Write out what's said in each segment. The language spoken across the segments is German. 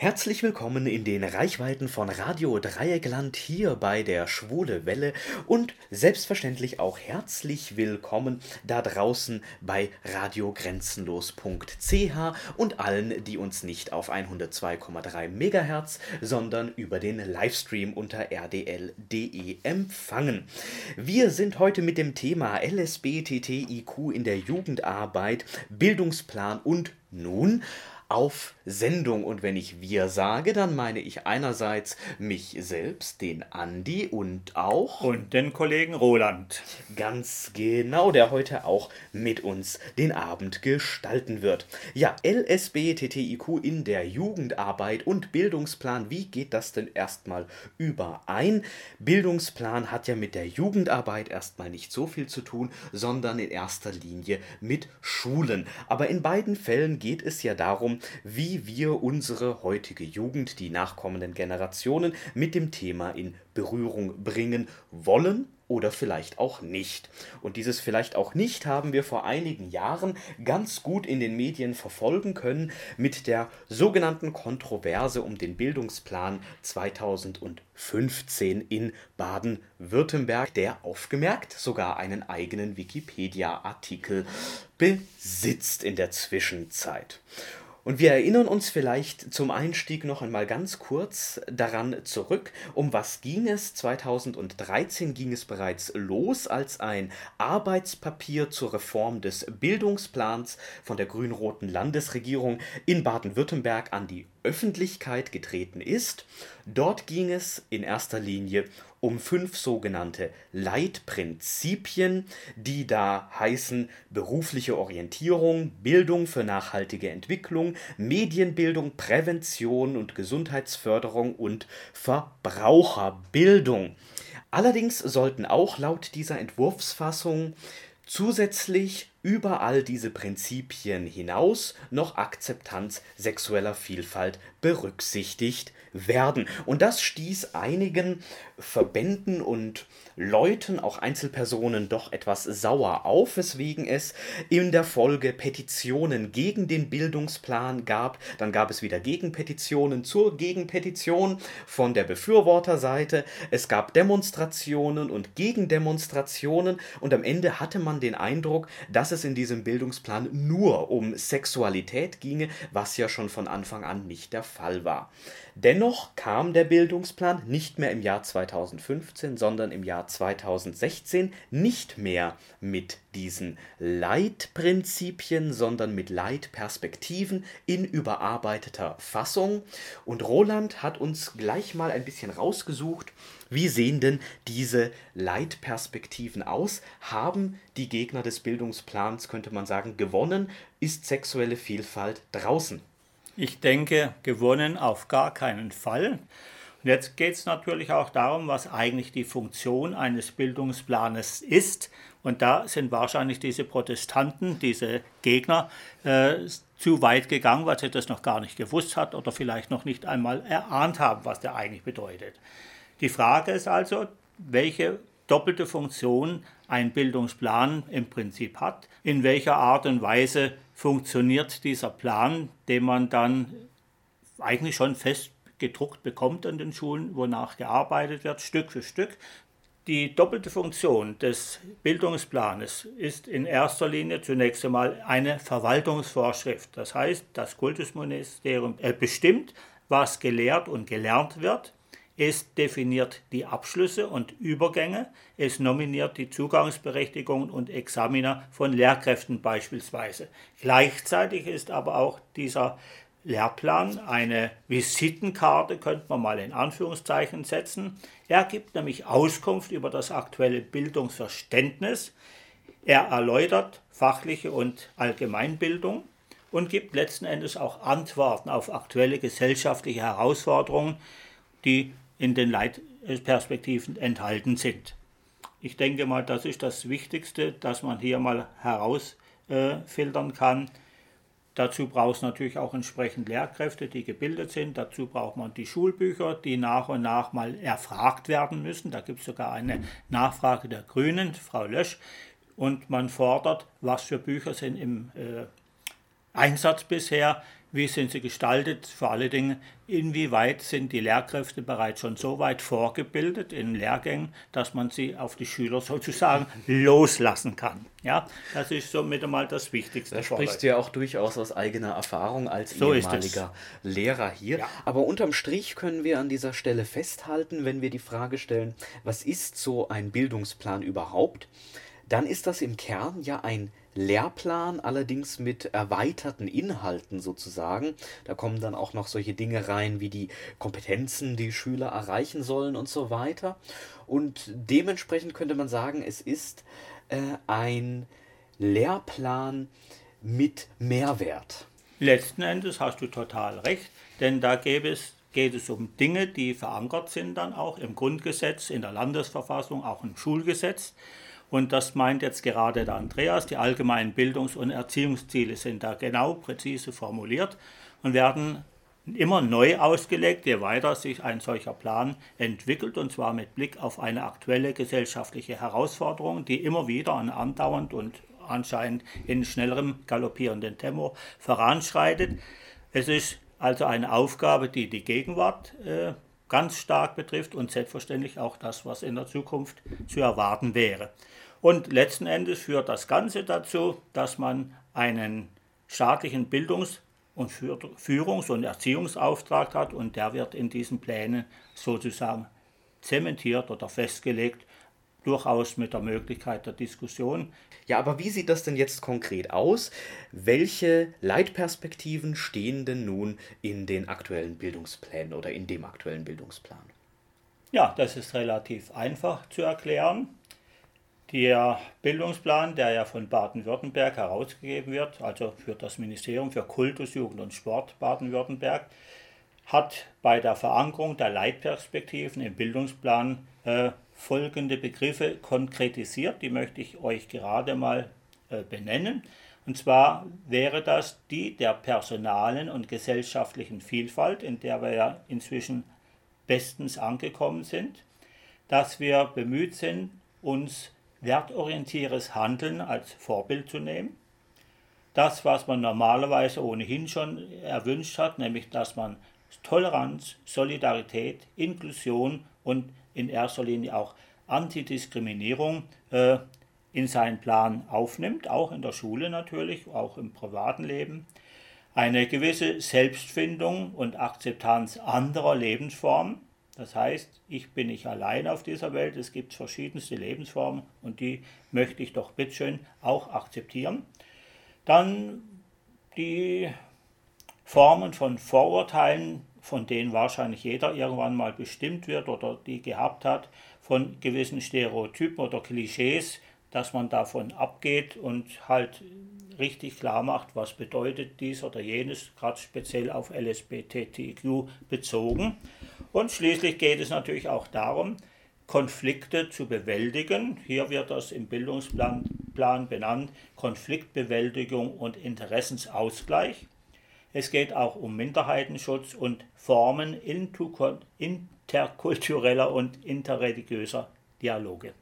Herzlich willkommen in den Reichweiten von Radio Dreieckland hier bei der Schwule Welle und selbstverständlich auch herzlich willkommen da draußen bei radiogrenzenlos.ch und allen, die uns nicht auf 102,3 MHz, sondern über den Livestream unter rdl.de empfangen. Wir sind heute mit dem Thema LSBTTIQ in der Jugendarbeit, Bildungsplan und nun auf Sendung. Und wenn ich wir sage, dann meine ich einerseits mich selbst, den Andi und auch. Und den Kollegen Roland. Ganz genau, der heute auch mit uns den Abend gestalten wird. Ja, LSBTTIQ in der Jugendarbeit und Bildungsplan. Wie geht das denn erstmal überein? Bildungsplan hat ja mit der Jugendarbeit erstmal nicht so viel zu tun, sondern in erster Linie mit Schulen. Aber in beiden Fällen geht es ja darum, wie wir unsere heutige Jugend, die nachkommenden Generationen mit dem Thema in Berührung bringen wollen oder vielleicht auch nicht. Und dieses vielleicht auch nicht haben wir vor einigen Jahren ganz gut in den Medien verfolgen können mit der sogenannten Kontroverse um den Bildungsplan 2015 in Baden-Württemberg, der aufgemerkt sogar einen eigenen Wikipedia-Artikel besitzt in der Zwischenzeit. Und wir erinnern uns vielleicht zum Einstieg noch einmal ganz kurz daran zurück, um was ging es. 2013 ging es bereits los, als ein Arbeitspapier zur Reform des Bildungsplans von der grün-roten Landesregierung in Baden-Württemberg an die Öffentlichkeit getreten ist. Dort ging es in erster Linie um fünf sogenannte Leitprinzipien, die da heißen berufliche Orientierung, Bildung für nachhaltige Entwicklung, Medienbildung, Prävention und Gesundheitsförderung und Verbraucherbildung. Allerdings sollten auch laut dieser Entwurfsfassung zusätzlich über all diese Prinzipien hinaus noch Akzeptanz sexueller Vielfalt berücksichtigt werden. Und das stieß einigen Verbänden und Leuten, auch Einzelpersonen, doch etwas sauer auf, weswegen es in der Folge Petitionen gegen den Bildungsplan gab. Dann gab es wieder Gegenpetitionen zur Gegenpetition von der Befürworterseite. Es gab Demonstrationen und Gegendemonstrationen und am Ende hatte man den Eindruck, dass es in diesem Bildungsplan nur um Sexualität ginge, was ja schon von Anfang an nicht der Fall war. Dennoch kam der Bildungsplan nicht mehr im Jahr 2015, sondern im Jahr 2016 nicht mehr mit diesen Leitprinzipien, sondern mit Leitperspektiven in überarbeiteter Fassung. Und Roland hat uns gleich mal ein bisschen rausgesucht, wie sehen denn diese Leitperspektiven aus? Haben die Gegner des Bildungsplans, könnte man sagen, gewonnen? Ist sexuelle Vielfalt draußen? Ich denke, gewonnen auf gar keinen Fall. Und jetzt geht es natürlich auch darum, was eigentlich die Funktion eines Bildungsplanes ist. Und da sind wahrscheinlich diese Protestanten, diese Gegner, äh, zu weit gegangen, weil sie das noch gar nicht gewusst hat oder vielleicht noch nicht einmal erahnt haben, was der eigentlich bedeutet. Die Frage ist also, welche doppelte Funktion ein Bildungsplan im Prinzip hat, in welcher Art und Weise funktioniert dieser Plan, den man dann eigentlich schon fest gedruckt bekommt an den Schulen, wonach gearbeitet wird, Stück für Stück. Die doppelte Funktion des Bildungsplanes ist in erster Linie zunächst einmal eine Verwaltungsvorschrift. Das heißt, das Kultusministerium bestimmt, was gelehrt und gelernt wird es definiert die Abschlüsse und Übergänge. Es nominiert die Zugangsberechtigungen und Examiner von Lehrkräften beispielsweise. Gleichzeitig ist aber auch dieser Lehrplan eine Visitenkarte, könnte man mal in Anführungszeichen setzen. Er gibt nämlich Auskunft über das aktuelle Bildungsverständnis. Er erläutert fachliche und Allgemeinbildung und gibt letzten Endes auch Antworten auf aktuelle gesellschaftliche Herausforderungen, die in den Leitperspektiven enthalten sind. Ich denke mal, das ist das Wichtigste, dass man hier mal herausfiltern kann. Dazu braucht es natürlich auch entsprechend Lehrkräfte, die gebildet sind. Dazu braucht man die Schulbücher, die nach und nach mal erfragt werden müssen. Da gibt es sogar eine Nachfrage der Grünen, Frau Lösch. Und man fordert, was für Bücher sind im äh, Einsatz bisher, wie sind sie gestaltet, vor allen Dingen, inwieweit sind die Lehrkräfte bereits schon so weit vorgebildet in Lehrgängen, dass man sie auf die Schüler sozusagen loslassen kann. Ja, das ist somit einmal das Wichtigste. Da sprichst du ja auch durchaus aus eigener Erfahrung als so ehemaliger Lehrer hier. Ja. Aber unterm Strich können wir an dieser Stelle festhalten, wenn wir die Frage stellen, was ist so ein Bildungsplan überhaupt? Dann ist das im Kern ja ein Lehrplan, allerdings mit erweiterten Inhalten sozusagen. Da kommen dann auch noch solche Dinge rein wie die Kompetenzen, die Schüler erreichen sollen und so weiter. Und dementsprechend könnte man sagen, es ist äh, ein Lehrplan mit Mehrwert. Letzten Endes hast du total recht, denn da gäbe es geht es um Dinge, die verankert sind dann auch im Grundgesetz, in der Landesverfassung, auch im Schulgesetz. Und das meint jetzt gerade der Andreas. Die allgemeinen Bildungs- und Erziehungsziele sind da genau präzise formuliert und werden immer neu ausgelegt, je weiter sich ein solcher Plan entwickelt, und zwar mit Blick auf eine aktuelle gesellschaftliche Herausforderung, die immer wieder an andauernd und anscheinend in schnellerem galoppierenden Tempo voranschreitet. Es ist also eine Aufgabe, die die Gegenwart äh, ganz stark betrifft und selbstverständlich auch das, was in der Zukunft zu erwarten wäre. Und letzten Endes führt das Ganze dazu, dass man einen staatlichen Bildungs- und Führungs- und Erziehungsauftrag hat und der wird in diesen Plänen sozusagen zementiert oder festgelegt, durchaus mit der Möglichkeit der Diskussion. Ja, aber wie sieht das denn jetzt konkret aus? Welche Leitperspektiven stehen denn nun in den aktuellen Bildungsplänen oder in dem aktuellen Bildungsplan? Ja, das ist relativ einfach zu erklären. Der Bildungsplan, der ja von Baden-Württemberg herausgegeben wird, also für das Ministerium für Kultus, Jugend und Sport Baden-Württemberg, hat bei der Verankerung der Leitperspektiven im Bildungsplan äh, folgende Begriffe konkretisiert. Die möchte ich euch gerade mal äh, benennen. Und zwar wäre das die der personalen und gesellschaftlichen Vielfalt, in der wir ja inzwischen bestens angekommen sind, dass wir bemüht sind, uns wertorientiertes Handeln als Vorbild zu nehmen. Das, was man normalerweise ohnehin schon erwünscht hat, nämlich dass man Toleranz, Solidarität, Inklusion und in erster Linie auch Antidiskriminierung äh, in seinen Plan aufnimmt, auch in der Schule natürlich, auch im privaten Leben. Eine gewisse Selbstfindung und Akzeptanz anderer Lebensformen, das heißt, ich bin nicht allein auf dieser Welt, es gibt verschiedenste Lebensformen und die möchte ich doch bitteschön auch akzeptieren. Dann die Formen von Vorurteilen, von denen wahrscheinlich jeder irgendwann mal bestimmt wird oder die gehabt hat, von gewissen Stereotypen oder Klischees, dass man davon abgeht und halt richtig klar macht, was bedeutet dies oder jenes, gerade speziell auf LSBTQ bezogen. Und schließlich geht es natürlich auch darum, Konflikte zu bewältigen. Hier wird das im Bildungsplan Plan benannt, Konfliktbewältigung und Interessensausgleich. Es geht auch um Minderheitenschutz und Formen interkultureller und interreligiöser Dialoge.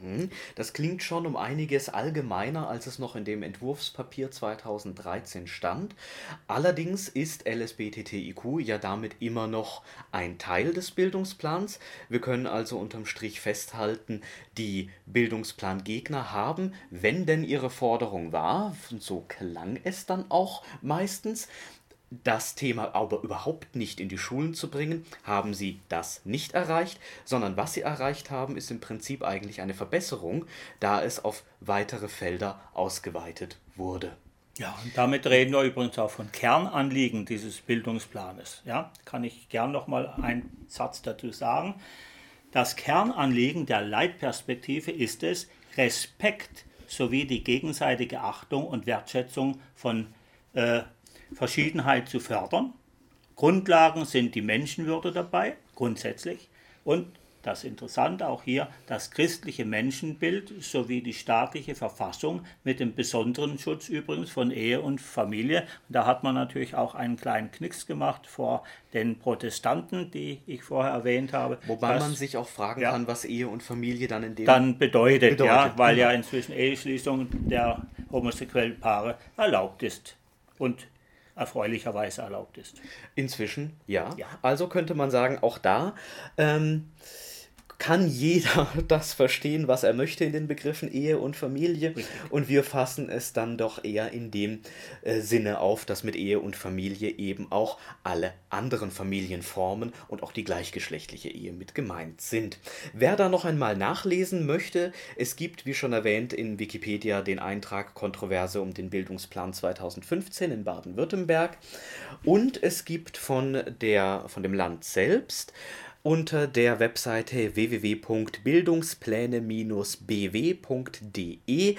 Mhm. Das klingt schon um einiges allgemeiner, als es noch in dem Entwurfspapier 2013 stand. Allerdings ist LSBTTIQ ja damit immer noch ein Teil des Bildungsplans. Wir können also unterm Strich festhalten, die Bildungsplangegner haben, wenn denn ihre Forderung war, und so klang es dann auch meistens, das Thema aber überhaupt nicht in die Schulen zu bringen, haben sie das nicht erreicht, sondern was sie erreicht haben, ist im Prinzip eigentlich eine Verbesserung, da es auf weitere Felder ausgeweitet wurde. Ja, und damit reden wir übrigens auch von Kernanliegen dieses Bildungsplanes. Ja, kann ich gern noch mal einen Satz dazu sagen. Das Kernanliegen der Leitperspektive ist es, Respekt sowie die gegenseitige Achtung und Wertschätzung von äh, Verschiedenheit zu fördern. Grundlagen sind die Menschenwürde dabei, grundsätzlich, und das Interessante auch hier, das christliche Menschenbild sowie die staatliche Verfassung mit dem besonderen Schutz übrigens von Ehe und Familie. Da hat man natürlich auch einen kleinen Knicks gemacht vor den Protestanten, die ich vorher erwähnt habe. Wobei dass, man sich auch fragen ja, kann, was Ehe und Familie dann in dem dann bedeutet, bedeutet ja, weil ja inzwischen Eheschließung der homosexuellen Paare erlaubt ist. Und erfreulicherweise erlaubt ist. Inzwischen, ja. ja. Also könnte man sagen, auch da ähm, kann jeder das verstehen, was er möchte in den Begriffen Ehe und Familie. Richtig. Und wir fassen es dann doch eher in dem äh, Sinne auf, dass mit Ehe und Familie eben auch alle anderen Familienformen und auch die gleichgeschlechtliche Ehe mit gemeint sind. Wer da noch einmal nachlesen möchte, es gibt, wie schon erwähnt, in Wikipedia den Eintrag Kontroverse um den Bildungsplan 2015 in Baden-Württemberg. Und es gibt von, der, von dem Land selbst unter der Webseite www.bildungspläne-bw.de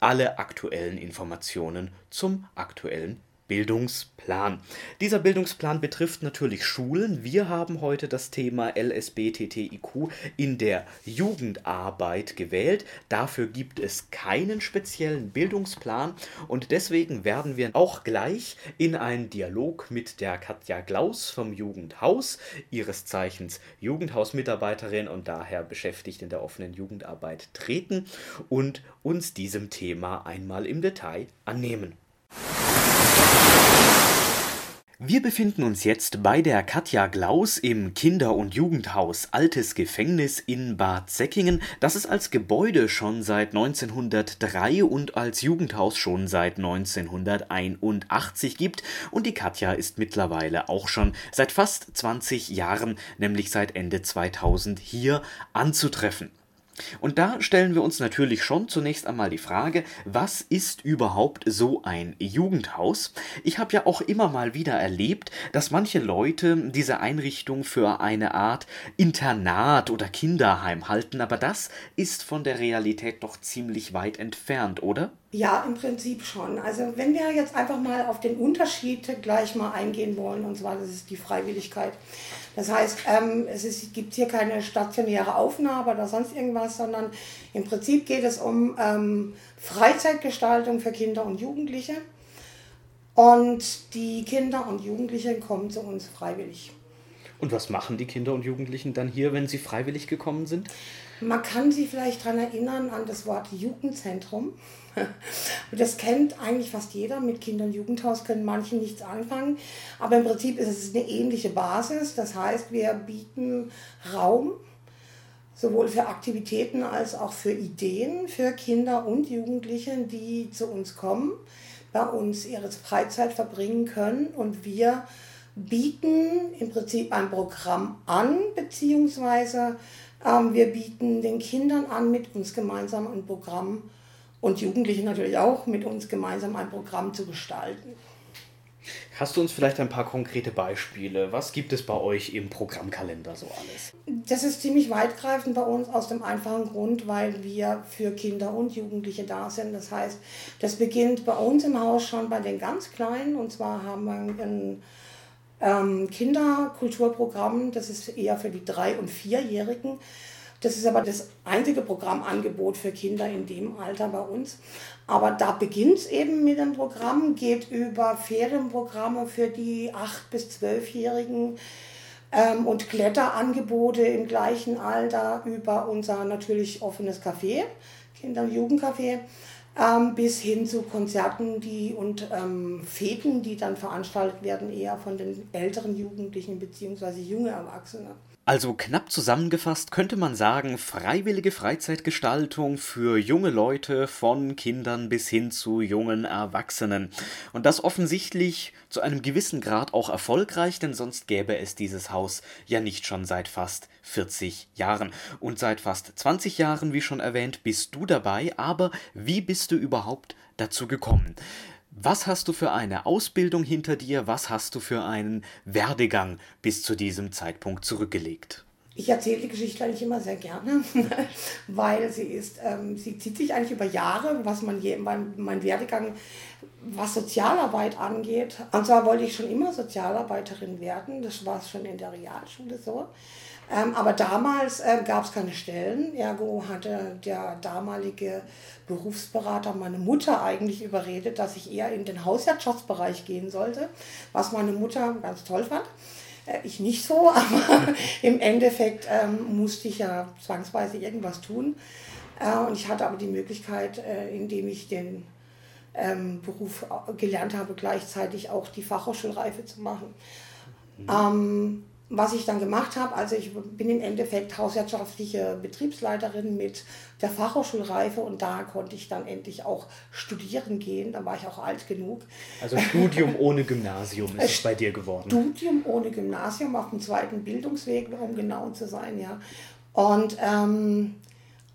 alle aktuellen Informationen zum aktuellen Bildungsplan. Dieser Bildungsplan betrifft natürlich Schulen. Wir haben heute das Thema LSBTTIQ in der Jugendarbeit gewählt. Dafür gibt es keinen speziellen Bildungsplan und deswegen werden wir auch gleich in einen Dialog mit der Katja Glaus vom Jugendhaus, ihres Zeichens Jugendhausmitarbeiterin und daher beschäftigt in der offenen Jugendarbeit, treten und uns diesem Thema einmal im Detail annehmen. Wir befinden uns jetzt bei der Katja Glaus im Kinder- und Jugendhaus Altes Gefängnis in Bad Säckingen, das es als Gebäude schon seit 1903 und als Jugendhaus schon seit 1981 gibt. Und die Katja ist mittlerweile auch schon seit fast 20 Jahren, nämlich seit Ende 2000, hier anzutreffen. Und da stellen wir uns natürlich schon zunächst einmal die Frage, was ist überhaupt so ein Jugendhaus? Ich habe ja auch immer mal wieder erlebt, dass manche Leute diese Einrichtung für eine Art Internat oder Kinderheim halten, aber das ist von der Realität doch ziemlich weit entfernt, oder? Ja, im Prinzip schon. Also wenn wir jetzt einfach mal auf den Unterschied gleich mal eingehen wollen, und zwar das ist die Freiwilligkeit. Das heißt, ähm, es ist, gibt hier keine stationäre Aufnahme oder sonst irgendwas, sondern im Prinzip geht es um ähm, Freizeitgestaltung für Kinder und Jugendliche. Und die Kinder und Jugendlichen kommen zu uns freiwillig. Und was machen die Kinder und Jugendlichen dann hier, wenn sie freiwillig gekommen sind? Man kann sie vielleicht daran erinnern an das Wort Jugendzentrum. Das kennt eigentlich fast jeder. Mit Kinder- und Jugendhaus können manche nichts anfangen. Aber im Prinzip ist es eine ähnliche Basis. Das heißt, wir bieten Raum sowohl für Aktivitäten als auch für Ideen für Kinder und Jugendliche, die zu uns kommen, bei uns ihre Freizeit verbringen können. Und wir bieten im Prinzip ein Programm an, beziehungsweise wir bieten den Kindern an, mit uns gemeinsam ein Programm und Jugendliche natürlich auch, mit uns gemeinsam ein Programm zu gestalten. Hast du uns vielleicht ein paar konkrete Beispiele? Was gibt es bei euch im Programmkalender so alles? Das ist ziemlich weitgreifend bei uns aus dem einfachen Grund, weil wir für Kinder und Jugendliche da sind. Das heißt, das beginnt bei uns im Haus schon bei den ganz Kleinen. Und zwar haben wir ein ähm, Kinderkulturprogramm, das ist eher für die Drei- und Vierjährigen. Das ist aber das einzige Programmangebot für Kinder in dem Alter bei uns. Aber da beginnt es eben mit dem Programm, geht über Ferienprogramme für die 8- bis 12-Jährigen ähm, und Kletterangebote im gleichen Alter über unser natürlich offenes Café, Kinder- und Jugendcafé, ähm, bis hin zu Konzerten die, und ähm, Feten, die dann veranstaltet werden, eher von den älteren Jugendlichen bzw. junge Erwachsene. Also knapp zusammengefasst könnte man sagen, freiwillige Freizeitgestaltung für junge Leute von Kindern bis hin zu jungen Erwachsenen. Und das offensichtlich zu einem gewissen Grad auch erfolgreich, denn sonst gäbe es dieses Haus ja nicht schon seit fast 40 Jahren. Und seit fast 20 Jahren, wie schon erwähnt, bist du dabei, aber wie bist du überhaupt dazu gekommen? Was hast du für eine Ausbildung hinter dir? Was hast du für einen Werdegang bis zu diesem Zeitpunkt zurückgelegt? Ich erzähle die Geschichte eigentlich immer sehr gerne, weil sie ist, ähm, sie zieht sich eigentlich über Jahre, was man je, mein, mein Werdegang, was Sozialarbeit angeht. Und zwar wollte ich schon immer Sozialarbeiterin werden, das war schon in der Realschule so. Ähm, aber damals äh, gab es keine Stellen, ergo hatte der damalige Berufsberater meine Mutter eigentlich überredet, dass ich eher in den Hauswirtschaftsbereich gehen sollte, was meine Mutter ganz toll fand. Äh, ich nicht so, aber im Endeffekt ähm, musste ich ja zwangsweise irgendwas tun. Äh, und ich hatte aber die Möglichkeit, äh, indem ich den ähm, Beruf gelernt habe, gleichzeitig auch die Fachhochschulreife zu machen. Mhm. Ähm, was ich dann gemacht habe, also ich bin im Endeffekt hauswirtschaftliche Betriebsleiterin mit der Fachhochschulreife und da konnte ich dann endlich auch studieren gehen. Da war ich auch alt genug. Also Studium ohne Gymnasium ist es bei dir geworden. Studium ohne Gymnasium auf dem zweiten Bildungsweg, um genau zu sein, ja. Und, ähm,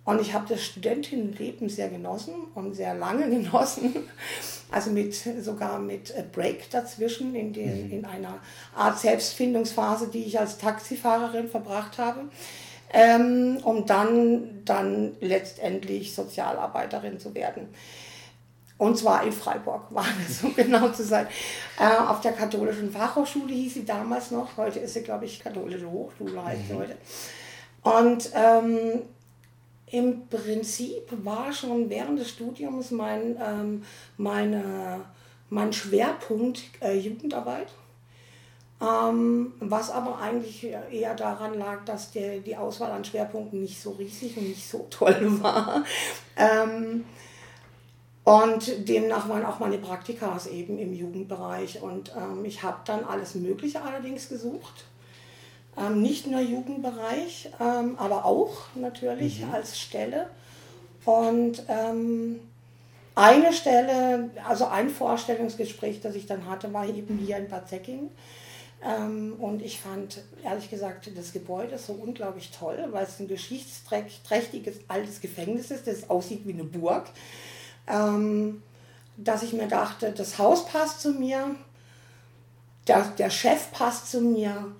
und ich habe das Studentinnenleben sehr genossen und sehr lange genossen. Also mit, sogar mit Break dazwischen in, den, mhm. in einer Art Selbstfindungsphase, die ich als Taxifahrerin verbracht habe. Ähm, um dann, dann letztendlich Sozialarbeiterin zu werden. Und zwar in Freiburg, war es, um genau zu sein. Äh, auf der katholischen Fachhochschule hieß sie damals noch. Heute ist sie, glaube ich, katholische Hochschule heißt sie mhm. heute. Und ähm, im Prinzip war schon während des Studiums mein, ähm, meine, mein Schwerpunkt äh, Jugendarbeit. Ähm, was aber eigentlich eher daran lag, dass der, die Auswahl an Schwerpunkten nicht so riesig und nicht so toll war. Ähm, und demnach waren auch meine Praktikas eben im Jugendbereich. Und ähm, ich habe dann alles Mögliche allerdings gesucht. Ähm, nicht nur Jugendbereich, ähm, aber auch natürlich mhm. als Stelle. Und ähm, eine Stelle, also ein Vorstellungsgespräch, das ich dann hatte, war eben hier in Bad Säckingen. Ähm, und ich fand, ehrlich gesagt, das Gebäude so unglaublich toll, weil es ein geschichtsträchtiges altes Gefängnis ist, das aussieht wie eine Burg. Ähm, dass ich mir dachte, das Haus passt zu mir, der, der Chef passt zu mir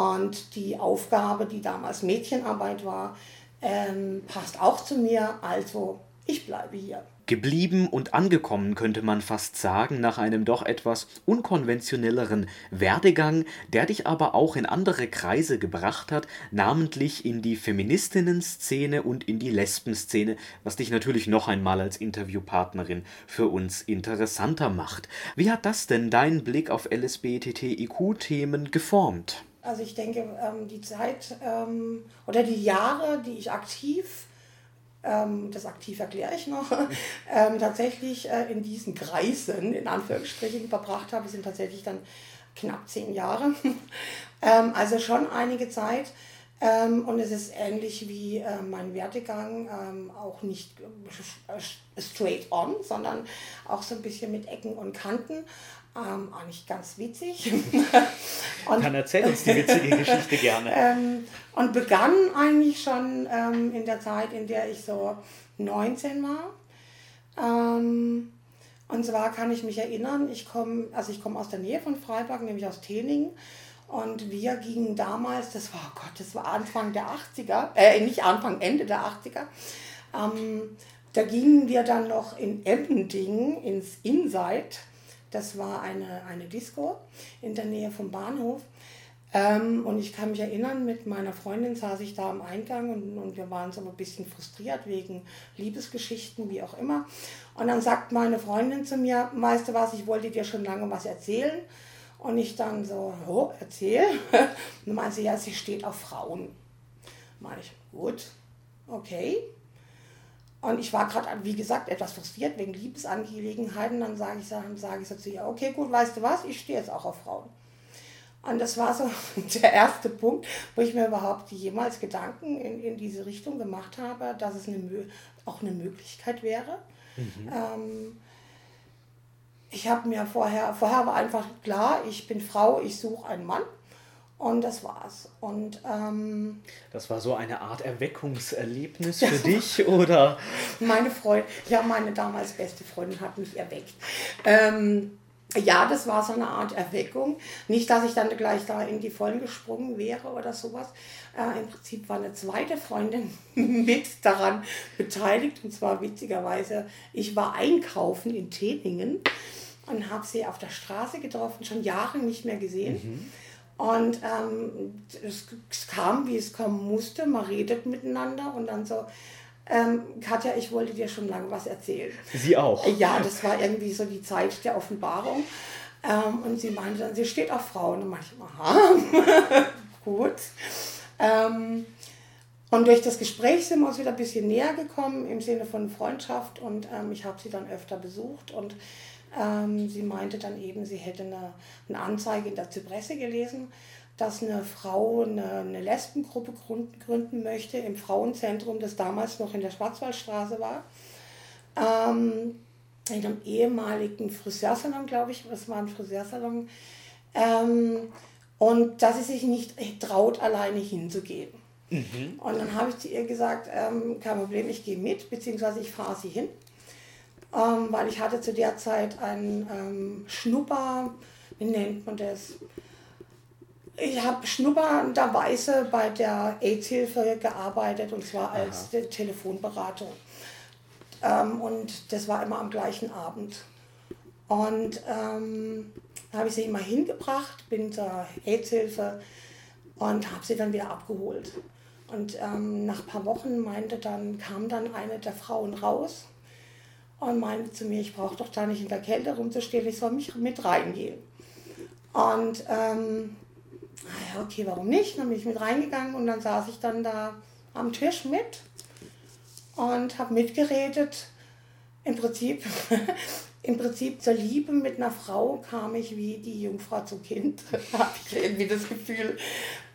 und die Aufgabe, die damals Mädchenarbeit war, ähm, passt auch zu mir. Also ich bleibe hier. Geblieben und angekommen könnte man fast sagen, nach einem doch etwas unkonventionelleren Werdegang, der dich aber auch in andere Kreise gebracht hat, namentlich in die Feministinnen-Szene und in die Lesben-Szene, was dich natürlich noch einmal als Interviewpartnerin für uns interessanter macht. Wie hat das denn deinen Blick auf LSBTTIQ-Themen geformt? Also ich denke, ähm, die Zeit ähm, oder die Jahre, die ich aktiv, ähm, das aktiv erkläre ich noch, tatsächlich äh, in diesen Kreisen, in Anführungsstrichen, verbracht habe, sind tatsächlich dann knapp zehn Jahre. Also schon einige Zeit. Und es ist ähnlich wie äh, mein Werdegang, auch nicht äh, straight on, sondern auch so ein bisschen mit Ecken und Kanten. Ähm, eigentlich ganz witzig. und, Dann erzähl uns die witzige Geschichte gerne. ähm, und begann eigentlich schon ähm, in der Zeit, in der ich so 19 war. Ähm, und zwar kann ich mich erinnern, ich komme also komm aus der Nähe von Freiburg, nämlich aus Teningen. Und wir gingen damals, das war, oh Gott, das war Anfang der 80er, äh, nicht Anfang, Ende der 80er. Ähm, da gingen wir dann noch in Emmendingen ins Inside das war eine, eine Disco in der Nähe vom Bahnhof. Ähm, und ich kann mich erinnern, mit meiner Freundin saß ich da am Eingang und, und wir waren so ein bisschen frustriert wegen Liebesgeschichten, wie auch immer. Und dann sagt meine Freundin zu mir, weißt du was, ich wollte dir schon lange was erzählen. Und ich dann so, oh, erzähl. Und meinte sie, ja, sie steht auf Frauen. Meine ich, gut, okay. Und ich war gerade, wie gesagt, etwas frustriert wegen Liebesangelegenheiten. Dann sage ich, dann sage ich so zu ihr, okay, gut, weißt du was, ich stehe jetzt auch auf Frauen. Und das war so der erste Punkt, wo ich mir überhaupt jemals Gedanken in, in diese Richtung gemacht habe, dass es eine, auch eine Möglichkeit wäre. Mhm. Ähm, ich habe mir vorher, vorher war einfach klar, ich bin Frau, ich suche einen Mann. Und das war's. Und ähm, das war so eine Art Erweckungserlebnis für dich, oder? Meine Freundin, ja, meine damals beste Freundin hat mich erweckt. Ähm, ja, das war so eine Art Erweckung. Nicht, dass ich dann gleich da in die Vollen gesprungen wäre oder sowas. Äh, Im Prinzip war eine zweite Freundin mit daran beteiligt. Und zwar witzigerweise, ich war einkaufen in Teningen und habe sie auf der Straße getroffen, schon Jahre nicht mehr gesehen. Mhm. Und ähm, es, es, kam, wie es kommen musste. Man redet miteinander und dann so, ähm, Katja, ich wollte dir schon lange was erzählen. Sie auch? Ja, das war irgendwie so die Zeit der Offenbarung. Ähm, und sie meinte dann, sie steht auf Frauen. Und manchmal, aha, gut. Ähm, Und durch das Gespräch sind wir uns wieder ein bisschen näher gekommen im Sinne von Freundschaft und ähm, ich habe sie dann öfter besucht und ähm, sie meinte dann eben, sie hätte eine, eine Anzeige in der Zypresse gelesen, dass eine Frau eine, eine Lesbengruppe gründen möchte im Frauenzentrum, das damals noch in der Schwarzwaldstraße war. Ähm, in einem ehemaligen Friseursalon, glaube ich, das war ein Friseursalon. Ähm, und dass sie sich nicht traut, alleine hinzugehen. Mhm. Und dann habe ich zu ihr gesagt, ähm, kein Problem, ich gehe mit, beziehungsweise ich fahre sie hin. Ähm, weil ich hatte zu der Zeit einen ähm, Schnupper, wie nennt man das? Ich habe schnupperderweise bei der AIDS-Hilfe gearbeitet und zwar als Aha. Telefonberatung. Ähm, und das war immer am gleichen Abend. Und ähm, da habe ich sie immer hingebracht, bin zur AIDS-Hilfe und habe sie dann wieder abgeholt. Und ähm, nach ein paar Wochen meinte dann, kam dann eine der Frauen raus und meinte zu mir, ich brauche doch da nicht in der Kälte rumzustehen, ich soll mich mit reingehen. Und ähm, okay, warum nicht? Dann bin ich mit reingegangen und dann saß ich dann da am Tisch mit und habe mitgeredet. Im Prinzip, Im Prinzip zur Liebe mit einer Frau kam ich wie die Jungfrau zum Kind, habe ich irgendwie das Gefühl.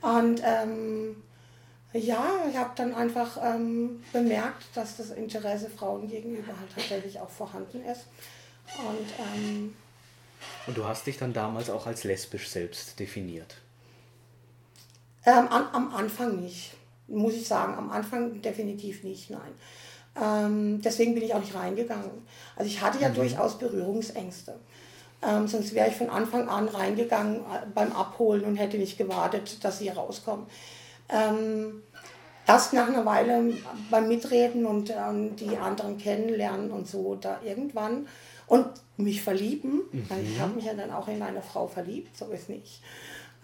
Und ähm, ja, ich habe dann einfach ähm, bemerkt, dass das Interesse Frauen gegenüber halt tatsächlich auch vorhanden ist. Und, ähm, und du hast dich dann damals auch als lesbisch selbst definiert? Ähm, am, am Anfang nicht, muss ich sagen. Am Anfang definitiv nicht, nein. Ähm, deswegen bin ich auch nicht reingegangen. Also ich hatte ja mhm. durchaus Berührungsängste. Ähm, sonst wäre ich von Anfang an reingegangen äh, beim Abholen und hätte nicht gewartet, dass sie rauskommen. Ähm, erst nach einer Weile beim Mitreden und ähm, die anderen kennenlernen und so, da irgendwann und mich verlieben, mhm. weil ich habe mich ja dann auch in eine Frau verliebt, so ist nicht.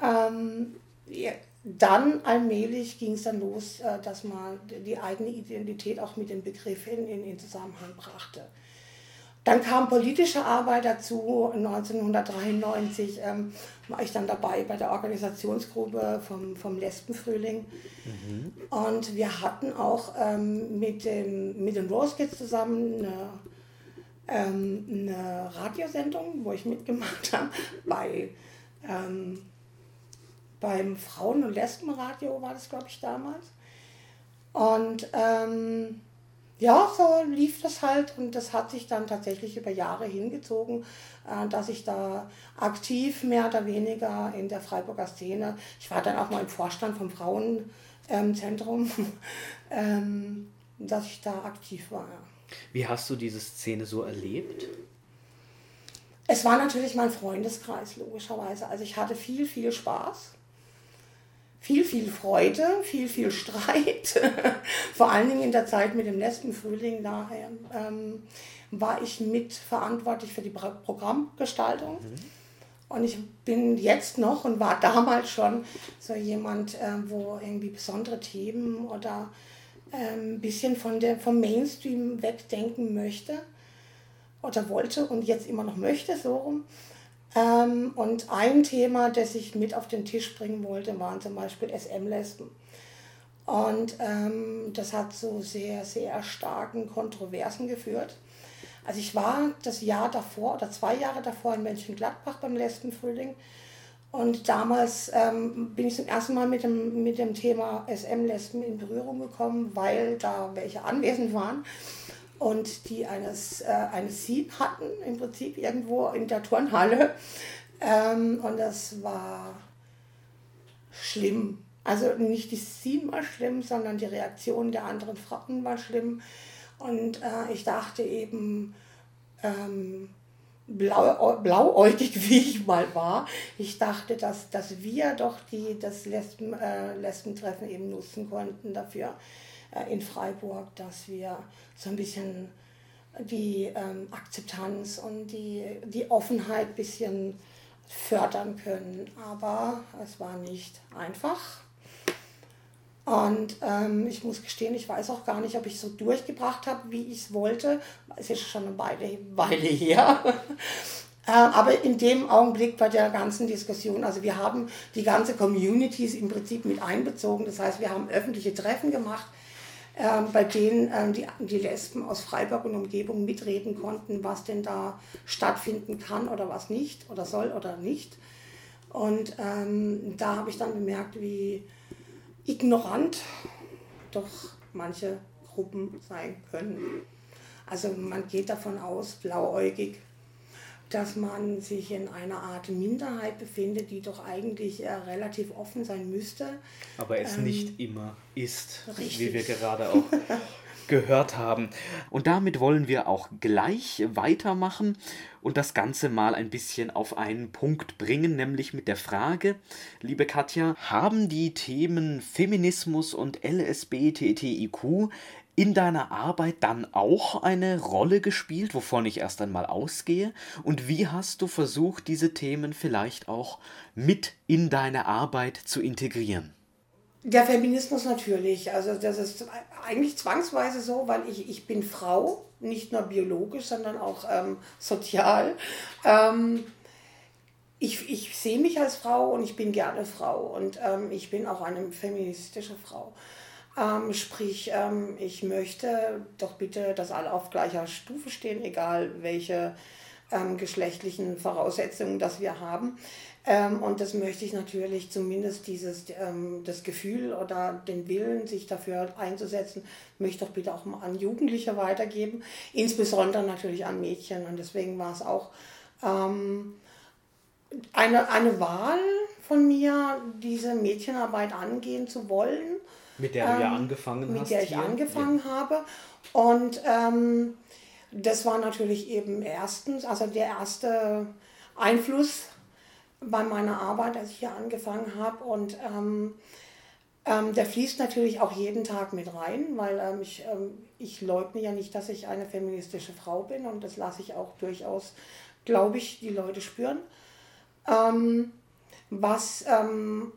Ähm, ja, dann allmählich ging es dann los, äh, dass man die eigene Identität auch mit dem Begriff in, in, in Zusammenhang brachte. Dann kam politische Arbeit dazu. 1993 ähm, war ich dann dabei bei der Organisationsgruppe vom, vom Lesbenfrühling. Mhm. Und wir hatten auch ähm, mit, dem, mit den Rose Kids zusammen eine, ähm, eine Radiosendung, wo ich mitgemacht habe, bei, ähm, beim Frauen- und Lesbenradio war das, glaube ich, damals. Und ähm, ja, so lief das halt und das hat sich dann tatsächlich über Jahre hingezogen, äh, dass ich da aktiv mehr oder weniger in der Freiburger Szene, ich war dann auch mal im Vorstand vom Frauenzentrum, ähm, dass ich da aktiv war. Wie hast du diese Szene so erlebt? Es war natürlich mein Freundeskreis, logischerweise. Also ich hatte viel, viel Spaß viel, viel Freude, viel, viel Streit. Vor allen Dingen in der Zeit mit dem Lesbenfrühling, daher ähm, war ich mitverantwortlich für die Programmgestaltung. Mhm. Und ich bin jetzt noch und war damals schon so jemand, äh, wo irgendwie besondere Themen oder äh, ein bisschen von der, vom Mainstream wegdenken möchte oder wollte und jetzt immer noch möchte, so rum. Ähm, und ein Thema, das ich mit auf den Tisch bringen wollte, waren zum Beispiel SM-Lesben. Und ähm, das hat zu sehr, sehr starken Kontroversen geführt. Also ich war das Jahr davor oder zwei Jahre davor in Mönchengladbach beim Lesbenfrühling. Und damals ähm, bin ich zum ersten Mal mit dem, mit dem Thema SM-Lesben in Berührung gekommen, weil da welche anwesend waren und die eines, äh, eine Scene hatten, im Prinzip irgendwo in der Turnhalle. Ähm, und das war schlimm. Also nicht die Scene war schlimm, sondern die Reaktion der anderen Frauen war schlimm. Und äh, ich dachte eben, ähm, blau, blauäugig wie ich mal war, ich dachte, dass, dass wir doch die, das Lesben, äh, Lesbentreffen eben nutzen konnten dafür, äh, in Freiburg, dass wir so ein bisschen die ähm, Akzeptanz und die, die Offenheit ein bisschen fördern können. Aber es war nicht einfach. Und ähm, ich muss gestehen, ich weiß auch gar nicht, ob ich so durchgebracht habe, wie ich es wollte. Es ist schon eine Weile, Weile her. Äh, aber in dem Augenblick bei der ganzen Diskussion, also wir haben die ganze Communities im Prinzip mit einbezogen. Das heißt, wir haben öffentliche Treffen gemacht, bei denen ähm, die, die Lesben aus Freiburg und Umgebung mitreden konnten, was denn da stattfinden kann oder was nicht oder soll oder nicht. Und ähm, da habe ich dann bemerkt, wie ignorant doch manche Gruppen sein können. Also man geht davon aus, blauäugig, dass man sich in einer Art Minderheit befindet, die doch eigentlich äh, relativ offen sein müsste. Aber es ähm, nicht immer ist, richtig. wie wir gerade auch gehört haben. Und damit wollen wir auch gleich weitermachen und das Ganze mal ein bisschen auf einen Punkt bringen, nämlich mit der Frage, liebe Katja, haben die Themen Feminismus und LSBTTIQ in deiner Arbeit dann auch eine Rolle gespielt, wovon ich erst einmal ausgehe? Und wie hast du versucht, diese Themen vielleicht auch mit in deine Arbeit zu integrieren? Der Feminismus natürlich. Also das ist eigentlich zwangsweise so, weil ich, ich bin Frau, nicht nur biologisch, sondern auch ähm, sozial. Ähm, ich, ich sehe mich als Frau und ich bin gerne Frau und ähm, ich bin auch eine feministische Frau. Ähm, sprich, ähm, ich möchte doch bitte, dass alle auf gleicher Stufe stehen, egal welche ähm, geschlechtlichen Voraussetzungen das wir haben. Ähm, und das möchte ich natürlich zumindest dieses, ähm, das Gefühl oder den Willen, sich dafür einzusetzen, möchte doch bitte auch mal an Jugendliche weitergeben, insbesondere natürlich an Mädchen. Und deswegen war es auch ähm, eine, eine Wahl von mir, diese Mädchenarbeit angehen zu wollen mit der du ja ähm, angefangen mit hast. Mit der ich hier. angefangen ja. habe. Und ähm, das war natürlich eben erstens, also der erste Einfluss bei meiner Arbeit, als ich hier angefangen habe. Und ähm, ähm, der fließt natürlich auch jeden Tag mit rein, weil ähm, ich, ähm, ich leugne ja nicht, dass ich eine feministische Frau bin und das lasse ich auch durchaus, glaube ich, die Leute spüren. Ähm, was ähm,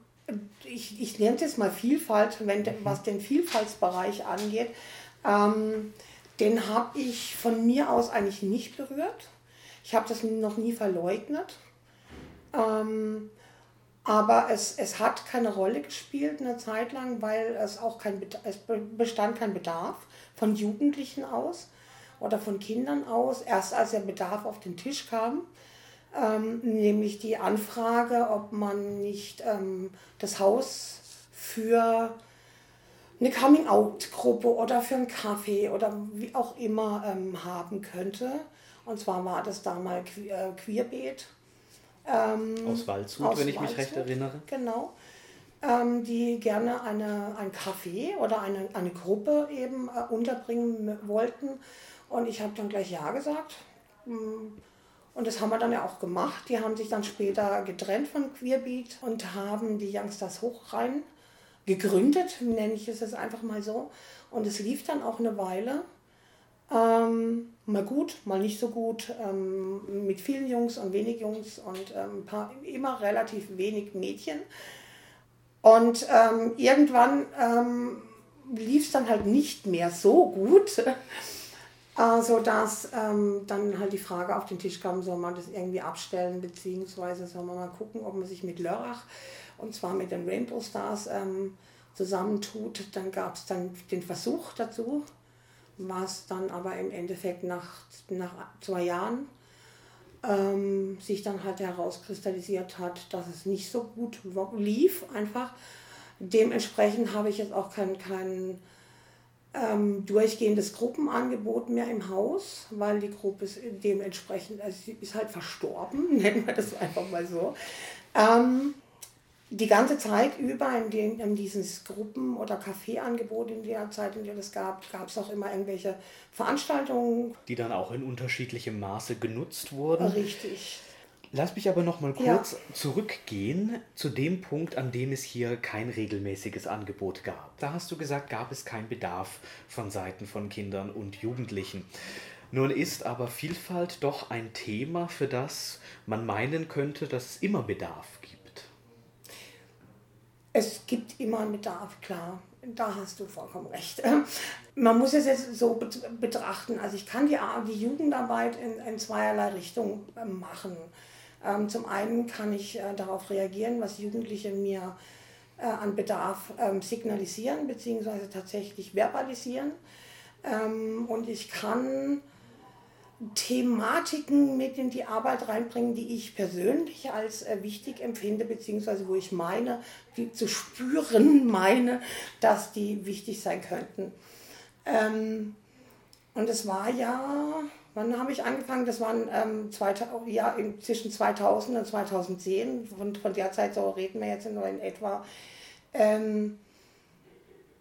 ich, ich nenne es mal Vielfalt, wenn, mhm. was den Vielfaltsbereich angeht, ähm, den habe ich von mir aus eigentlich nicht berührt. Ich habe das noch nie verleugnet. Ähm, aber es, es hat keine Rolle gespielt eine Zeit lang, weil es auch kein es bestand kein Bedarf von Jugendlichen aus oder von Kindern aus. Erst als der Bedarf auf den Tisch kam, ähm, nämlich die Anfrage, ob man nicht ähm, das Haus für eine Coming-out-Gruppe oder für einen Kaffee oder wie auch immer ähm, haben könnte. Und zwar war das damals äh, Queerbeet. Ähm, aus Waldshut, aus wenn ich Waldshut, mich recht erinnere. Genau. Ähm, die gerne eine, ein Café oder eine, eine Gruppe eben äh, unterbringen wollten. Und ich habe dann gleich Ja gesagt. Hm, und das haben wir dann ja auch gemacht. Die haben sich dann später getrennt von Queerbeat und haben die Youngsters Hochrein gegründet, nenne ich es jetzt einfach mal so. Und es lief dann auch eine Weile. Ähm, mal gut, mal nicht so gut, ähm, mit vielen Jungs und wenig Jungs und ähm, paar, immer relativ wenig Mädchen. Und ähm, irgendwann ähm, lief es dann halt nicht mehr so gut. Äh, sodass ähm, dann halt die Frage auf den Tisch kam, soll man das irgendwie abstellen, beziehungsweise soll man mal gucken, ob man sich mit Lörrach und zwar mit den Rainbow Stars ähm, zusammentut. Dann gab es dann den Versuch dazu, was dann aber im Endeffekt nach, nach zwei Jahren ähm, sich dann halt herauskristallisiert hat, dass es nicht so gut lief einfach. Dementsprechend habe ich jetzt auch keinen kein ähm, durchgehendes Gruppenangebot mehr im Haus, weil die Gruppe ist dementsprechend, also sie ist halt verstorben, nennen wir das einfach mal so. Ähm, die ganze Zeit über in, den, in dieses Gruppen- oder Kaffeeangebot in der Zeit, in der das gab, gab es auch immer irgendwelche Veranstaltungen. Die dann auch in unterschiedlichem Maße genutzt wurden. Richtig. Lass mich aber noch mal kurz ja. zurückgehen zu dem Punkt, an dem es hier kein regelmäßiges Angebot gab. Da hast du gesagt, gab es keinen Bedarf von Seiten von Kindern und Jugendlichen. Nun ist aber Vielfalt doch ein Thema, für das man meinen könnte, dass es immer Bedarf gibt. Es gibt immer einen Bedarf, klar. Da hast du vollkommen recht. Man muss es jetzt so betrachten. Also ich kann die, die Jugendarbeit in, in zweierlei Richtungen ähm, machen. Ähm, zum einen kann ich äh, darauf reagieren, was Jugendliche mir äh, an Bedarf ähm, signalisieren bzw. tatsächlich verbalisieren. Ähm, und ich kann Thematiken mit in die Arbeit reinbringen, die ich persönlich als äh, wichtig empfinde, beziehungsweise wo ich meine, die zu spüren meine, dass die wichtig sein könnten. Ähm, und es war ja, wann habe ich angefangen? Das waren ähm, zwei, ja, zwischen 2000 und 2010. Von, von der Zeit so reden wir jetzt nur in etwa. Ähm,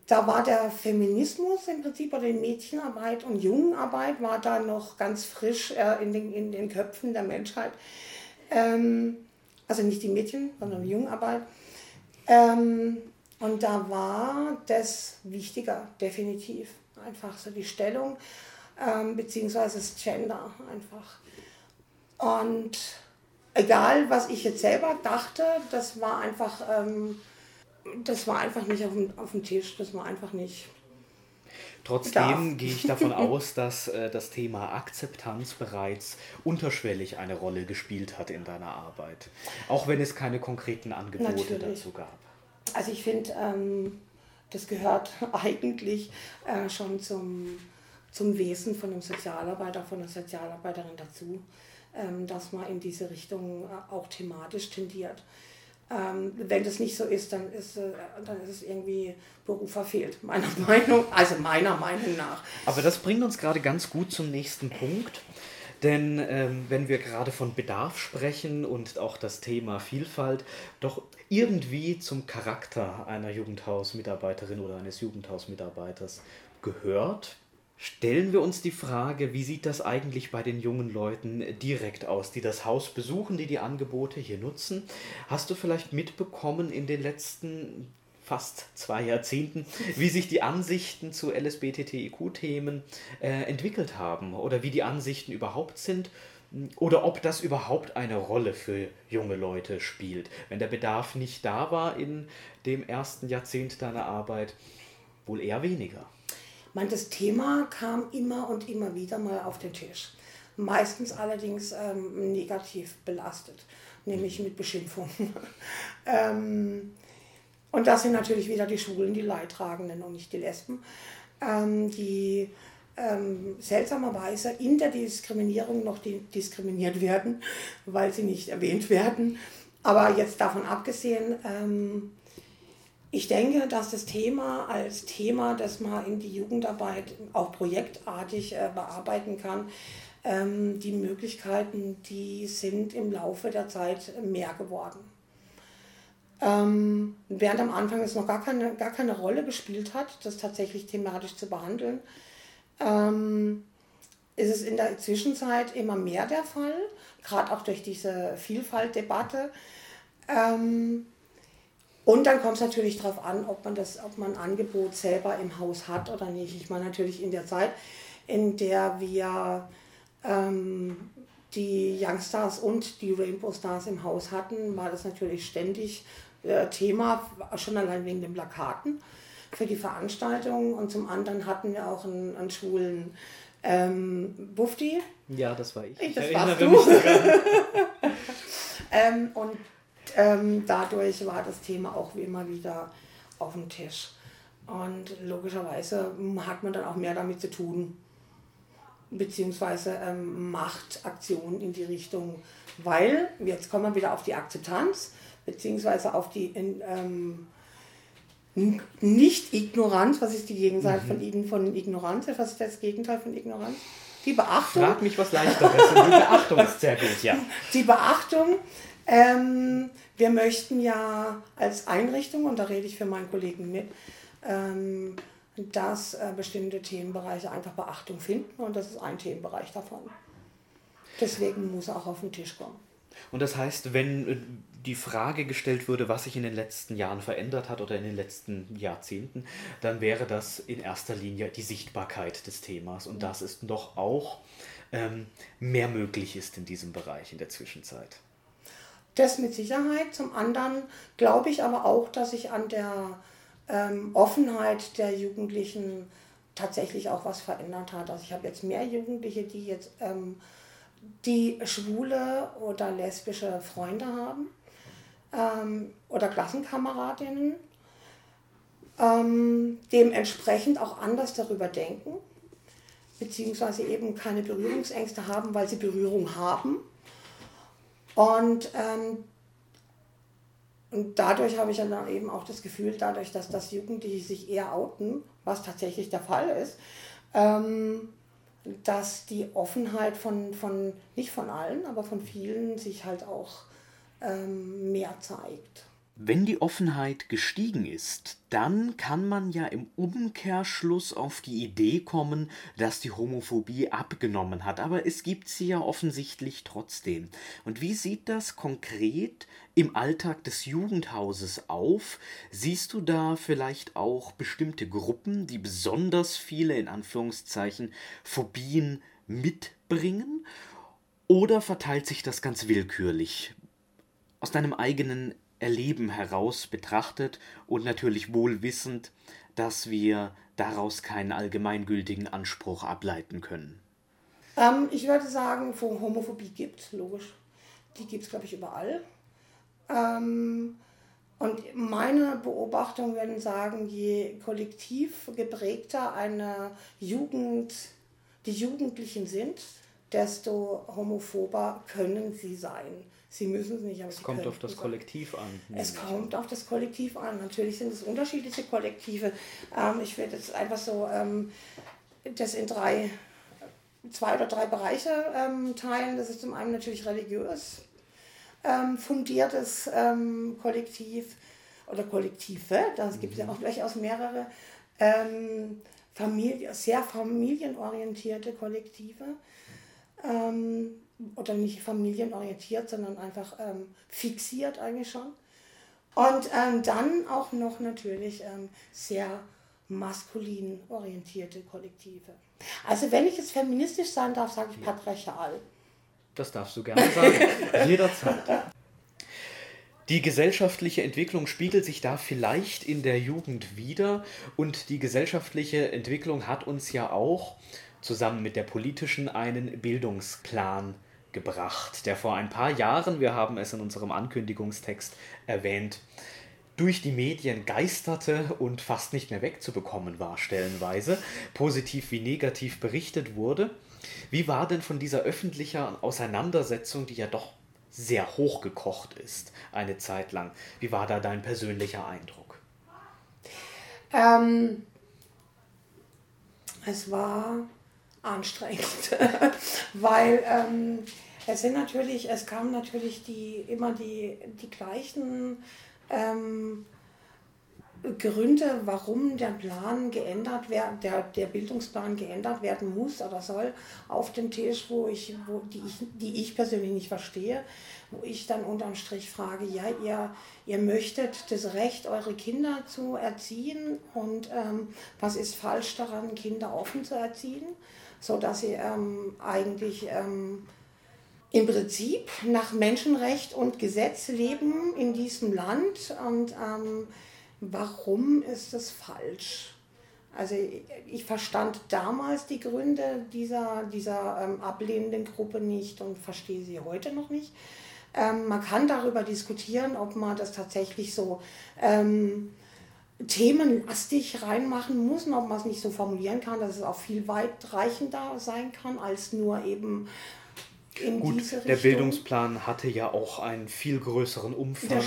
da war der Feminismus im Prinzip oder die Mädchenarbeit und Jungenarbeit war da noch ganz frisch äh, in, den, in den Köpfen der Menschheit. Ähm, also nicht die Mädchen, sondern die Jungenarbeit. Ähm, und da war das wichtiger, definitiv. Einfach so die Stellung, ähm, beziehungsweise das Gender einfach. Und egal, was ich jetzt selber dachte, das war einfach ähm, das war einfach nicht auf dem, auf dem Tisch, das war einfach nicht. Trotzdem gehe ich davon aus, dass äh, das Thema Akzeptanz bereits unterschwellig eine Rolle gespielt hat in deiner Arbeit, auch wenn es keine konkreten Angebote Natürlich. dazu gab. Also ich finde, ähm, das gehört eigentlich äh, schon zum, zum Wesen von einem Sozialarbeiter, von einer Sozialarbeiterin dazu, ähm, dass man in diese Richtung äh, auch thematisch tendiert. Ähm, wenn das nicht so ist, dann ist, äh, dann ist es irgendwie Beruf verfehlt, meiner Meinung, also meiner Meinung nach. Aber das bringt uns gerade ganz gut zum nächsten Punkt. Denn ähm, wenn wir gerade von Bedarf sprechen und auch das Thema Vielfalt doch irgendwie zum Charakter einer Jugendhausmitarbeiterin oder eines Jugendhausmitarbeiters gehört, stellen wir uns die Frage, wie sieht das eigentlich bei den jungen Leuten direkt aus, die das Haus besuchen, die die Angebote hier nutzen? Hast du vielleicht mitbekommen in den letzten fast zwei Jahrzehnten, wie sich die Ansichten zu LSBTTIQ-Themen äh, entwickelt haben oder wie die Ansichten überhaupt sind oder ob das überhaupt eine Rolle für junge Leute spielt. Wenn der Bedarf nicht da war in dem ersten Jahrzehnt deiner Arbeit, wohl eher weniger. Das Thema kam immer und immer wieder mal auf den Tisch. Meistens allerdings ähm, negativ belastet, nämlich mit Beschimpfungen. ähm, und das sind natürlich wieder die Schwulen, die Leidtragenden und nicht die Lesben, ähm, die ähm, seltsamerweise in der Diskriminierung noch diskriminiert werden, weil sie nicht erwähnt werden. Aber jetzt davon abgesehen, ähm, ich denke, dass das Thema als Thema, das man in die Jugendarbeit auch projektartig äh, bearbeiten kann, ähm, die Möglichkeiten, die sind im Laufe der Zeit mehr geworden. Ähm, während am Anfang es noch gar keine, gar keine Rolle gespielt hat, das tatsächlich thematisch zu behandeln, ähm, ist es in der Zwischenzeit immer mehr der Fall, gerade auch durch diese Vielfaltdebatte. Ähm, und dann kommt es natürlich darauf an, ob man, das, ob man ein Angebot selber im Haus hat oder nicht. Ich meine natürlich in der Zeit, in der wir ähm, die Youngstars und die Rainbow Stars im Haus hatten, war das natürlich ständig äh, Thema, schon allein wegen den Plakaten für die Veranstaltung. Und zum anderen hatten wir auch einen, einen schwulen ähm, Bufti. Ja, das war ich. ich das warst du. ähm, und ähm, dadurch war das Thema auch wie immer wieder auf dem Tisch. Und logischerweise hat man dann auch mehr damit zu tun, beziehungsweise ähm, macht Aktionen in die Richtung, weil, jetzt kommen wir wieder auf die Akzeptanz, beziehungsweise auf die in, ähm, nicht Ignoranz, was ist die Gegenseite mhm. von, von Ignoranz? Was ist das Gegenteil von Ignoranz? Die Beachtung. Frag mich was leichteres. Die Beachtung ist sehr gut, ja. Die Beachtung ähm, wir möchten ja als Einrichtung, und da rede ich für meinen Kollegen mit, ähm, dass äh, bestimmte Themenbereiche einfach Beachtung finden und das ist ein Themenbereich davon. Deswegen muss er auch auf den Tisch kommen. Und das heißt, wenn äh, die Frage gestellt würde, was sich in den letzten Jahren verändert hat oder in den letzten Jahrzehnten, dann wäre das in erster Linie die Sichtbarkeit des Themas und ja. dass es doch auch ähm, mehr möglich ist in diesem Bereich in der Zwischenzeit. Das mit Sicherheit. Zum anderen glaube ich aber auch, dass sich an der ähm, Offenheit der Jugendlichen tatsächlich auch was verändert hat. Also ich habe jetzt mehr Jugendliche, die jetzt ähm, die schwule oder lesbische Freunde haben ähm, oder Klassenkameradinnen, ähm, dementsprechend auch anders darüber denken, beziehungsweise eben keine Berührungsängste haben, weil sie Berührung haben. Und, ähm, und dadurch habe ich dann eben auch das Gefühl, dadurch, dass das Jugendliche sich eher outen, was tatsächlich der Fall ist, ähm, dass die Offenheit von, von, nicht von allen, aber von vielen sich halt auch ähm, mehr zeigt. Wenn die Offenheit gestiegen ist, dann kann man ja im Umkehrschluss auf die Idee kommen, dass die Homophobie abgenommen hat. Aber es gibt sie ja offensichtlich trotzdem. Und wie sieht das konkret im Alltag des Jugendhauses auf? Siehst du da vielleicht auch bestimmte Gruppen, die besonders viele in Anführungszeichen Phobien mitbringen? Oder verteilt sich das ganz willkürlich? Aus deinem eigenen Erleben heraus betrachtet und natürlich wohl wissend, dass wir daraus keinen allgemeingültigen Anspruch ableiten können. Ähm, ich würde sagen, Homophobie gibt, logisch. Die gibt es, glaube ich, überall. Ähm, und meine Beobachtung werden sagen, je kollektiv geprägter eine Jugend, die Jugendlichen sind, desto homophober können sie sein. Sie müssen es nicht, aber es kommt auf das Kollektiv an. Es kommt auf das Kollektiv an. Natürlich sind es unterschiedliche Kollektive. Ähm, ich werde jetzt einfach so ähm, das in drei, zwei oder drei Bereiche ähm, teilen. Das ist zum einen natürlich religiös ähm, fundiertes ähm, Kollektiv oder Kollektive. Das gibt es ja mhm. auch durchaus mehrere. Ähm, Familie, sehr familienorientierte Kollektive. Ähm, oder nicht familienorientiert, sondern einfach ähm, fixiert eigentlich schon. Und ähm, dann auch noch natürlich ähm, sehr maskulin orientierte Kollektive. Also wenn ich jetzt feministisch sein darf, sage ich patriarchal. Das darfst du gerne sagen, jederzeit. Die gesellschaftliche Entwicklung spiegelt sich da vielleicht in der Jugend wieder und die gesellschaftliche Entwicklung hat uns ja auch zusammen mit der politischen einen Bildungsplan gebracht, der vor ein paar Jahren, wir haben es in unserem Ankündigungstext erwähnt, durch die Medien geisterte und fast nicht mehr wegzubekommen war, stellenweise, positiv wie negativ berichtet wurde. Wie war denn von dieser öffentlichen Auseinandersetzung, die ja doch sehr hochgekocht ist, eine Zeit lang, wie war da dein persönlicher Eindruck? Ähm, es war anstrengend, weil ähm, es sind natürlich, es kamen natürlich die, immer die, die gleichen ähm, Gründe, warum der Plan geändert werden, der, der Bildungsplan geändert werden muss oder soll, auf den Tisch, wo ich, wo, die, ich, die ich persönlich nicht verstehe, wo ich dann unterm Strich frage, ja, ihr, ihr möchtet das Recht, eure Kinder zu erziehen und ähm, was ist falsch daran, Kinder offen zu erziehen? so dass sie ähm, eigentlich ähm, im Prinzip nach Menschenrecht und Gesetz leben in diesem Land. Und ähm, warum ist das falsch? Also ich verstand damals die Gründe dieser, dieser ähm, ablehnenden Gruppe nicht und verstehe sie heute noch nicht. Ähm, man kann darüber diskutieren, ob man das tatsächlich so ähm, themenlastig reinmachen muss und ob man es nicht so formulieren kann, dass es auch viel weitreichender sein kann als nur eben in Gut, der Bildungsplan hatte ja auch einen viel größeren Umfang.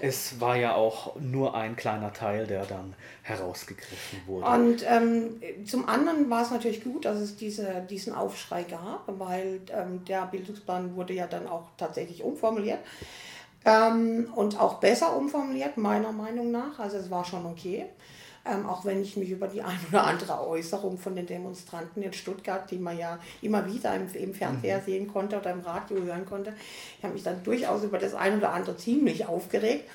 Es war ja auch nur ein kleiner Teil, der dann herausgegriffen wurde. Und ähm, zum anderen war es natürlich gut, dass es diese, diesen Aufschrei gab, weil ähm, der Bildungsplan wurde ja dann auch tatsächlich umformuliert. Ähm, und auch besser umformuliert, meiner Meinung nach. Also es war schon okay. Ähm, auch wenn ich mich über die ein oder andere Äußerung von den Demonstranten in Stuttgart, die man ja immer wieder im, im Fernseher mhm. sehen konnte oder im Radio hören konnte, ich habe mich dann durchaus über das ein oder andere ziemlich aufgeregt.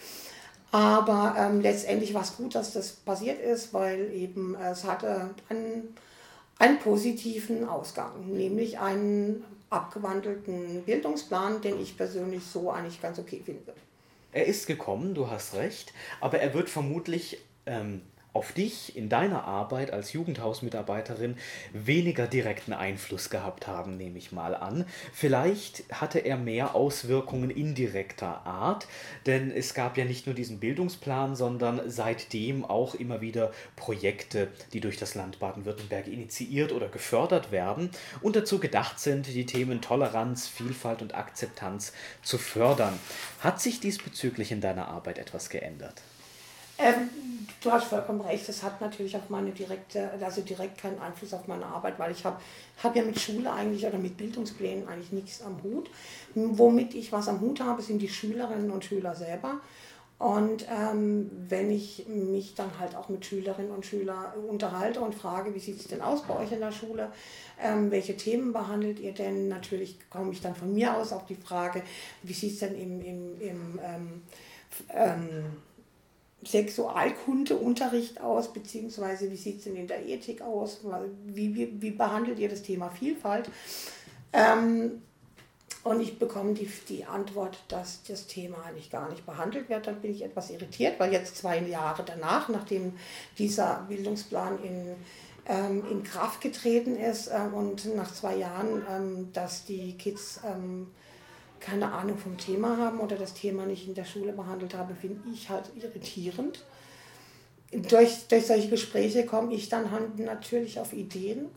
Aber ähm, letztendlich war es gut, dass das passiert ist, weil eben äh, es hatte einen, einen positiven Ausgang, nämlich einen abgewandelten Bildungsplan, den ich persönlich so eigentlich ganz okay finde. Er ist gekommen, du hast recht, aber er wird vermutlich ähm, auf dich in deiner Arbeit als Jugendhausmitarbeiterin weniger direkten Einfluss gehabt haben, nehme ich mal an. Vielleicht hatte er mehr Auswirkungen indirekter Art, denn es gab ja nicht nur diesen Bildungsplan, sondern seitdem auch immer wieder Projekte, die durch das Land Baden-Württemberg initiiert oder gefördert werden und dazu gedacht sind, die Themen Toleranz, Vielfalt und Akzeptanz zu fördern. Hat sich diesbezüglich in deiner Arbeit etwas geändert? Ähm, du hast vollkommen recht, es hat natürlich auf meine direkte, also direkt keinen Einfluss auf meine Arbeit, weil ich habe hab ja mit Schule eigentlich oder mit Bildungsplänen eigentlich nichts am Hut. Womit ich was am Hut habe, sind die Schülerinnen und Schüler selber. Und ähm, wenn ich mich dann halt auch mit Schülerinnen und Schülern unterhalte und frage, wie sieht es denn aus bei euch in der Schule, ähm, welche Themen behandelt ihr denn, natürlich komme ich dann von mir aus auf die Frage, wie sieht es denn im, im, im ähm, ähm Sexualkundeunterricht aus, beziehungsweise wie sieht es denn in der Ethik aus? Wie, wie, wie behandelt ihr das Thema Vielfalt? Ähm, und ich bekomme die, die Antwort, dass das Thema eigentlich gar nicht behandelt wird. Dann bin ich etwas irritiert, weil jetzt zwei Jahre danach, nachdem dieser Bildungsplan in, ähm, in Kraft getreten ist ähm, und nach zwei Jahren, ähm, dass die Kids ähm, keine Ahnung vom Thema haben oder das Thema nicht in der Schule behandelt habe, finde ich halt irritierend. Durch, durch solche Gespräche komme ich dann halt natürlich auf Ideen.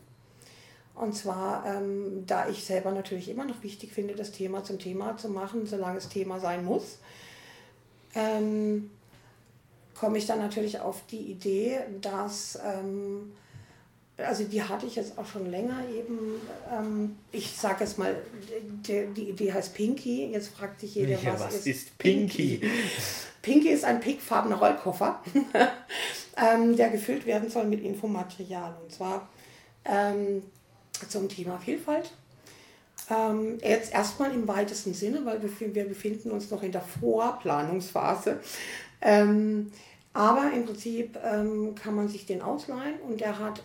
Und zwar, ähm, da ich selber natürlich immer noch wichtig finde, das Thema zum Thema zu machen, solange es Thema sein muss, ähm, komme ich dann natürlich auf die Idee, dass ähm, also die hatte ich jetzt auch schon länger eben, ähm, ich sage es mal, die, die, Idee heißt Pinky. Jetzt fragt sich jeder, ja, was, was, ist, ist Pinky? Pinky? Pinky ist ein pinkfarbener Rollkoffer, ähm, der gefüllt werden soll mit Infomaterial. Und zwar ähm, zum Thema Vielfalt. Ähm, jetzt erstmal im weitesten Sinne, weil wir, wir befinden uns noch in der Vorplanungsphase. Ähm, aber im Prinzip ähm, kann man sich den ausleihen und er hat,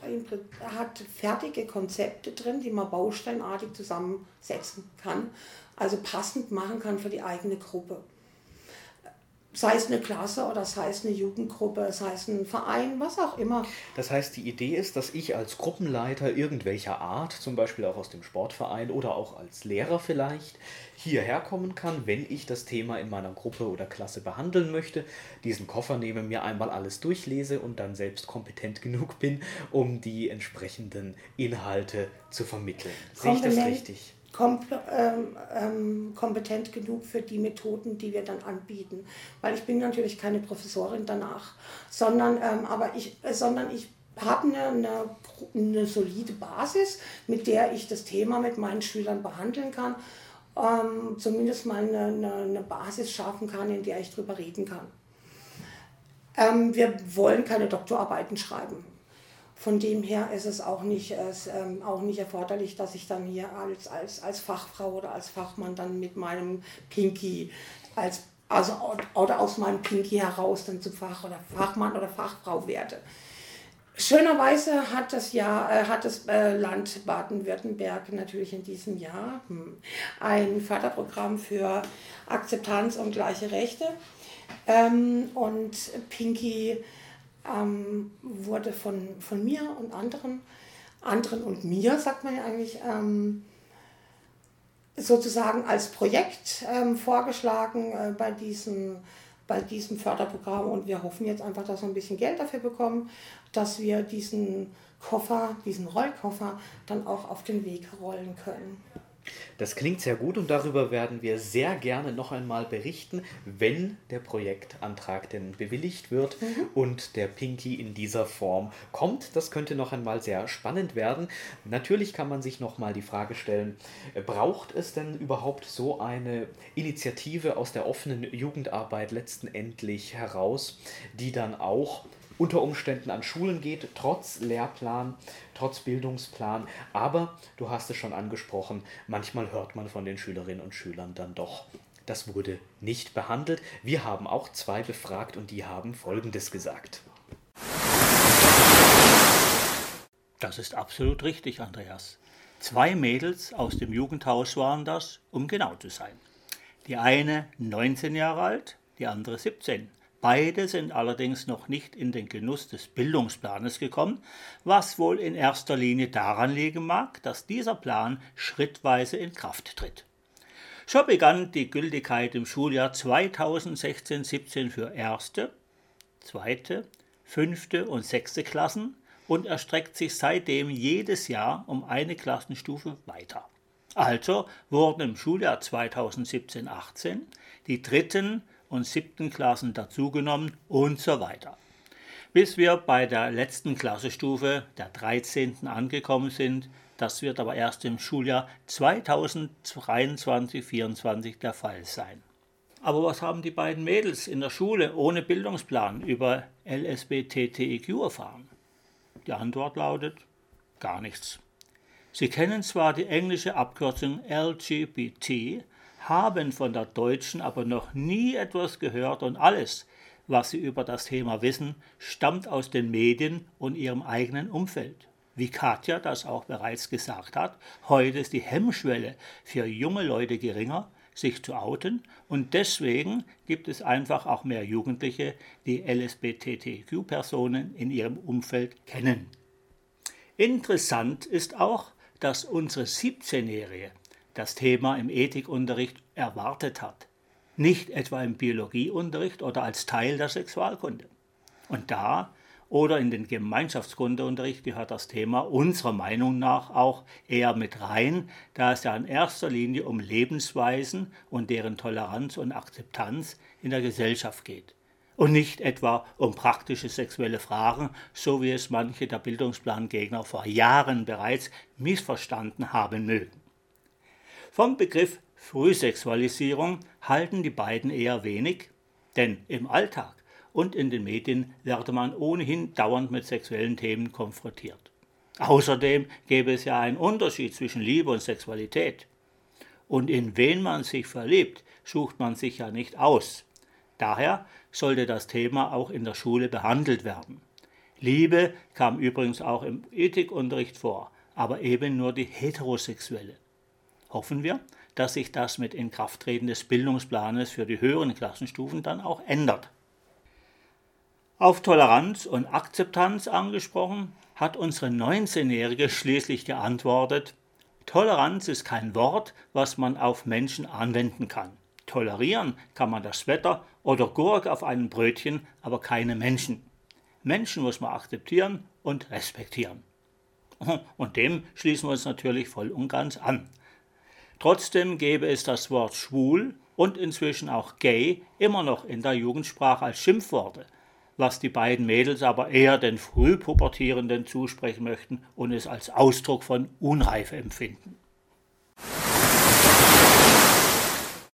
hat fertige Konzepte drin, die man bausteinartig zusammensetzen kann, also passend machen kann für die eigene Gruppe. Sei es eine Klasse oder sei es eine Jugendgruppe, sei es ein Verein, was auch immer. Das heißt, die Idee ist, dass ich als Gruppenleiter irgendwelcher Art, zum Beispiel auch aus dem Sportverein oder auch als Lehrer vielleicht, hierher kommen kann, wenn ich das Thema in meiner Gruppe oder Klasse behandeln möchte, diesen Koffer nehme, mir einmal alles durchlese und dann selbst kompetent genug bin, um die entsprechenden Inhalte zu vermitteln. Sehe ich das richtig? Kom ähm, ähm, kompetent genug für die Methoden, die wir dann anbieten. Weil ich bin natürlich keine Professorin danach, sondern, ähm, aber ich, äh, sondern ich habe eine, eine, eine solide Basis, mit der ich das Thema mit meinen Schülern behandeln kann ähm, zumindest mal eine, eine, eine, Basis schaffen kann, in der ich drüber reden kann. Ähm, wir wollen keine Doktorarbeiten schreiben. Von dem her ist es auch nicht, es, ähm, auch nicht erforderlich, dass ich dann hier als, als, als Fachfrau oder als Fachmann dann mit meinem Pinky als also oder aus meinem Pinky heraus dann zum Fach oder Fachmann oder Fachfrau werde. Schönerweise hat das, Jahr, äh, hat das äh, Land Baden-Württemberg natürlich in diesem Jahr hm, ein Förderprogramm für Akzeptanz und gleiche Rechte. Ähm, und Pinky ähm, wurde von, von mir und anderen, anderen und mir, sagt man ja eigentlich, ähm, sozusagen als Projekt ähm, vorgeschlagen äh, bei diesem bei diesem Förderprogramm und wir hoffen jetzt einfach, dass wir ein bisschen Geld dafür bekommen, dass wir diesen Koffer, diesen Rollkoffer dann auch auf den Weg rollen können. Das klingt sehr gut und darüber werden wir sehr gerne noch einmal berichten, wenn der Projektantrag denn bewilligt wird mhm. und der Pinky in dieser Form kommt. Das könnte noch einmal sehr spannend werden. Natürlich kann man sich noch mal die Frage stellen, braucht es denn überhaupt so eine Initiative aus der offenen Jugendarbeit letztendlich heraus, die dann auch unter Umständen an Schulen geht, trotz Lehrplan, trotz Bildungsplan. Aber du hast es schon angesprochen, manchmal hört man von den Schülerinnen und Schülern dann doch, das wurde nicht behandelt. Wir haben auch zwei befragt und die haben Folgendes gesagt. Das ist absolut richtig, Andreas. Zwei Mädels aus dem Jugendhaus waren das, um genau zu sein. Die eine 19 Jahre alt, die andere 17. Beide sind allerdings noch nicht in den Genuss des Bildungsplanes gekommen, was wohl in erster Linie daran liegen mag, dass dieser Plan schrittweise in Kraft tritt. So begann die Gültigkeit im Schuljahr 2016-17 für erste, zweite, fünfte und sechste Klassen und erstreckt sich seitdem jedes Jahr um eine Klassenstufe weiter. Also wurden im Schuljahr 2017-18 die dritten und siebten Klassen dazugenommen und so weiter. Bis wir bei der letzten Klassestufe, der 13. angekommen sind, das wird aber erst im Schuljahr 2023-24 der Fall sein. Aber was haben die beiden Mädels in der Schule ohne Bildungsplan über LSBTTIQ erfahren? Die Antwort lautet gar nichts. Sie kennen zwar die englische Abkürzung LGBT, haben von der deutschen aber noch nie etwas gehört und alles, was sie über das Thema wissen, stammt aus den Medien und ihrem eigenen Umfeld. Wie Katja das auch bereits gesagt hat, heute ist die Hemmschwelle für junge Leute geringer, sich zu outen und deswegen gibt es einfach auch mehr Jugendliche, die LSBTTQ-Personen in ihrem Umfeld kennen. Interessant ist auch, dass unsere 17-Jährige das Thema im Ethikunterricht erwartet hat, nicht etwa im Biologieunterricht oder als Teil der Sexualkunde. Und da oder in den Gemeinschaftskundeunterricht gehört das Thema unserer Meinung nach auch eher mit rein, da es ja in erster Linie um Lebensweisen und deren Toleranz und Akzeptanz in der Gesellschaft geht. Und nicht etwa um praktische sexuelle Fragen, so wie es manche der Bildungsplangegner vor Jahren bereits missverstanden haben mögen. Vom Begriff Frühsexualisierung halten die beiden eher wenig, denn im Alltag und in den Medien werde man ohnehin dauernd mit sexuellen Themen konfrontiert. Außerdem gäbe es ja einen Unterschied zwischen Liebe und Sexualität. Und in wen man sich verliebt, sucht man sich ja nicht aus. Daher sollte das Thema auch in der Schule behandelt werden. Liebe kam übrigens auch im Ethikunterricht vor, aber eben nur die heterosexuelle. Hoffen wir, dass sich das mit Inkrafttreten des Bildungsplanes für die höheren Klassenstufen dann auch ändert. Auf Toleranz und Akzeptanz angesprochen, hat unsere 19-Jährige schließlich geantwortet, Toleranz ist kein Wort, was man auf Menschen anwenden kann. Tolerieren kann man das Wetter oder Gurk auf einem Brötchen, aber keine Menschen. Menschen muss man akzeptieren und respektieren. Und dem schließen wir uns natürlich voll und ganz an. Trotzdem gäbe es das Wort schwul und inzwischen auch gay immer noch in der Jugendsprache als Schimpfworte was die beiden Mädels aber eher den Frühpubertierenden zusprechen möchten und es als Ausdruck von Unreife empfinden.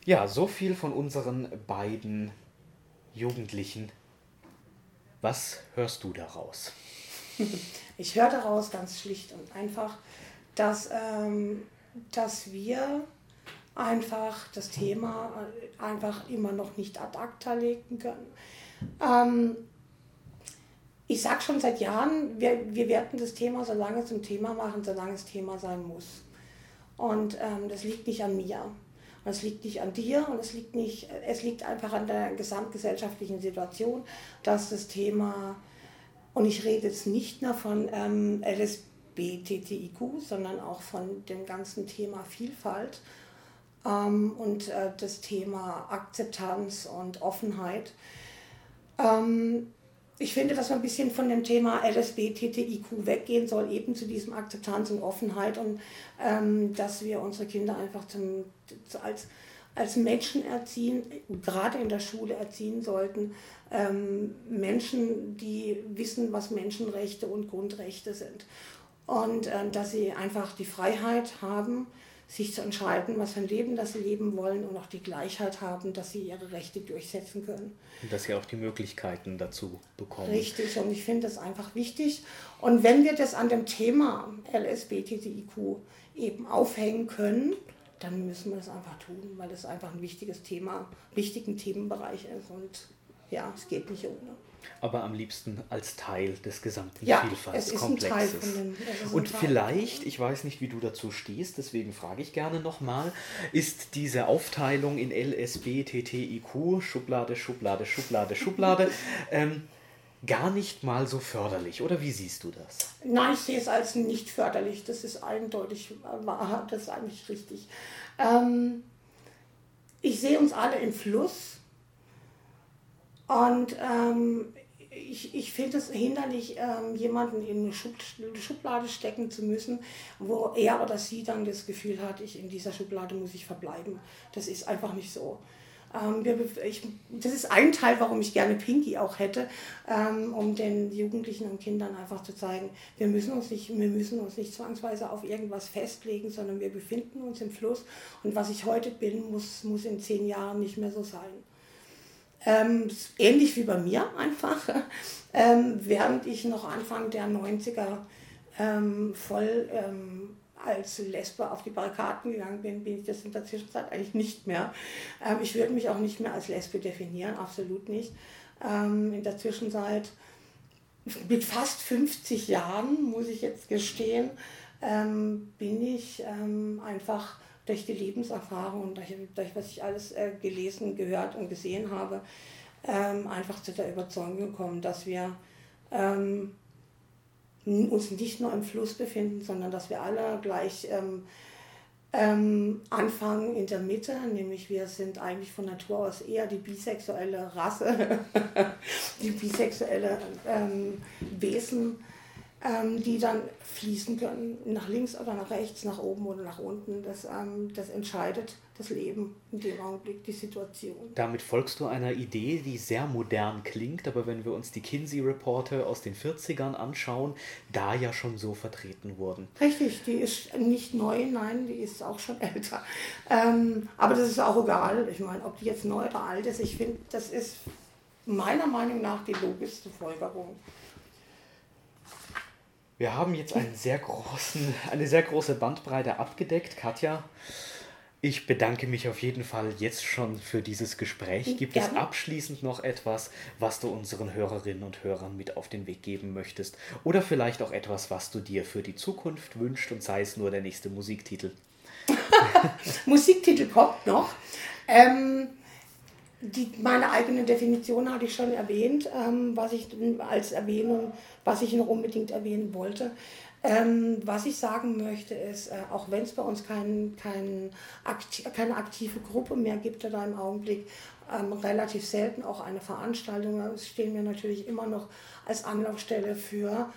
Ja, so viel von unseren beiden Jugendlichen. Was hörst du daraus? Ich höre daraus ganz schlicht und einfach, dass, ähm, dass wir einfach das Thema einfach immer noch nicht ad acta legen können. Ähm, ich sage schon seit Jahren, wir, wir werden das Thema so lange zum Thema machen, solange es Thema sein muss. Und ähm, das liegt nicht an mir. Und es liegt nicht an dir und es liegt, nicht, es liegt einfach an der gesamtgesellschaftlichen Situation, dass das Thema, und ich rede jetzt nicht nur von ähm, LSBTTIQ, sondern auch von dem ganzen Thema Vielfalt ähm, und äh, das Thema Akzeptanz und Offenheit. Ähm, ich finde, dass man ein bisschen von dem Thema LSB, TTIQ weggehen soll, eben zu diesem Akzeptanz und Offenheit und ähm, dass wir unsere Kinder einfach zum, als, als Menschen erziehen, gerade in der Schule erziehen sollten. Ähm, Menschen, die wissen, was Menschenrechte und Grundrechte sind. Und äh, dass sie einfach die Freiheit haben, sich zu entscheiden, was für ein Leben das sie leben wollen und auch die Gleichheit haben, dass sie ihre Rechte durchsetzen können. Und dass sie auch die Möglichkeiten dazu bekommen. Richtig, und ich finde das einfach wichtig. Und wenn wir das an dem Thema LSBTIQ eben aufhängen können, dann müssen wir das einfach tun, weil das einfach ein wichtiges Thema, wichtigen Themenbereich ist und ja, es geht nicht ohne. Aber am liebsten als Teil des gesamten Ja, Vielfaltskomplexes. dem- Und vielleicht, ich weiß nicht, wie du dazu stehst, deswegen frage ich gerne nochmal, ist diese Aufteilung in LSB, TTIQ, Schublade, Schublade, Schublade, Schublade, ähm, gar nicht mal so förderlich, oder wie siehst du das? Nein, ich sehe es als nicht förderlich. Das ist eindeutig äh, wahr. Das ist eigentlich richtig. Ähm, ich sehe uns alle im Fluss. Und ähm, ich, ich finde es hinderlich, ähm, jemanden in eine Schub Schublade stecken zu müssen, wo er oder sie dann das Gefühl hat, ich in dieser Schublade muss ich verbleiben. Das ist einfach nicht so. Ähm, wir, ich, das ist ein Teil, warum ich gerne Pinky auch hätte, ähm, um den Jugendlichen und Kindern einfach zu zeigen, wir müssen, uns nicht, wir müssen uns nicht zwangsweise auf irgendwas festlegen, sondern wir befinden uns im Fluss und was ich heute bin, muss, muss in zehn Jahren nicht mehr so sein. Ähm, ähnlich wie bei mir einfach. Ähm, während ich noch Anfang der 90er ähm, voll ähm, als Lesbe auf die Barrikaden gegangen bin, bin ich das in der Zwischenzeit eigentlich nicht mehr. Ähm, ich würde mich auch nicht mehr als Lesbe definieren, absolut nicht. Ähm, in der Zwischenzeit mit fast 50 Jahren, muss ich jetzt gestehen, bin ich einfach durch die Lebenserfahrung durch, durch was ich alles äh, gelesen, gehört und gesehen habe, ähm, einfach zu der Überzeugung gekommen, dass wir ähm, uns nicht nur im Fluss befinden, sondern dass wir alle gleich ähm, ähm, anfangen in der Mitte, nämlich wir sind eigentlich von Natur aus eher die bisexuelle Rasse, die bisexuelle ähm, Wesen, ähm, die dann fließen können, nach links oder nach rechts, nach oben oder nach unten. Das, ähm, das entscheidet das Leben in dem Augenblick, die Situation. Damit folgst du einer Idee, die sehr modern klingt, aber wenn wir uns die Kinsey-Reporte aus den 40ern anschauen, da ja schon so vertreten wurden. Richtig, die ist nicht neu, nein, die ist auch schon älter. Ähm, aber das ist auch egal. Ich meine, ob die jetzt neu oder alt ist, ich finde, das ist meiner Meinung nach die logischste Folgerung. Wir haben jetzt einen sehr großen, eine sehr große Bandbreite abgedeckt. Katja, ich bedanke mich auf jeden Fall jetzt schon für dieses Gespräch. Gibt es Gerne. abschließend noch etwas, was du unseren Hörerinnen und Hörern mit auf den Weg geben möchtest? Oder vielleicht auch etwas, was du dir für die Zukunft wünschst und sei es nur der nächste Musiktitel? Musiktitel kommt noch. Ähm, die, meine eigene Definition hatte ich schon erwähnt, ähm, was ich als Erwähnung, was ich noch unbedingt erwähnen wollte. Ähm, was ich sagen möchte ist, äh, auch wenn es bei uns kein, kein akti keine aktive Gruppe mehr gibt oder im Augenblick ähm, relativ selten auch eine Veranstaltung, stehen wir natürlich immer noch als Anlaufstelle für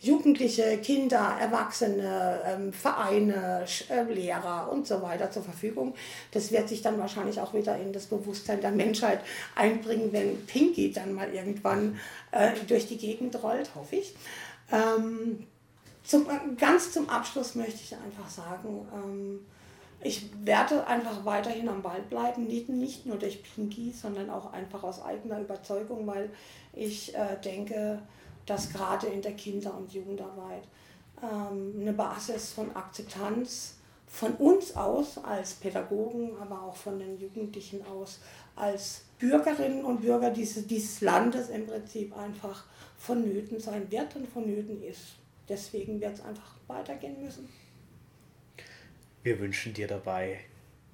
Jugendliche, Kinder, Erwachsene, ähm, Vereine, äh, Lehrer und so weiter zur Verfügung. Das wird sich dann wahrscheinlich auch wieder in das Bewusstsein der Menschheit einbringen, wenn Pinky dann mal irgendwann äh, durch die Gegend rollt, hoffe ich. Ähm, zum, ganz zum Abschluss möchte ich einfach sagen, ähm, ich werde einfach weiterhin am Ball bleiben, nicht, nicht nur durch Pinky, sondern auch einfach aus eigener Überzeugung, weil ich äh, denke, dass gerade in der Kinder- und Jugendarbeit ähm, eine Basis von Akzeptanz von uns aus als Pädagogen, aber auch von den Jugendlichen aus als Bürgerinnen und Bürger dieses, dieses Landes im Prinzip einfach vonnöten sein wird und vonnöten ist. Deswegen wird es einfach weitergehen müssen. Wir wünschen dir dabei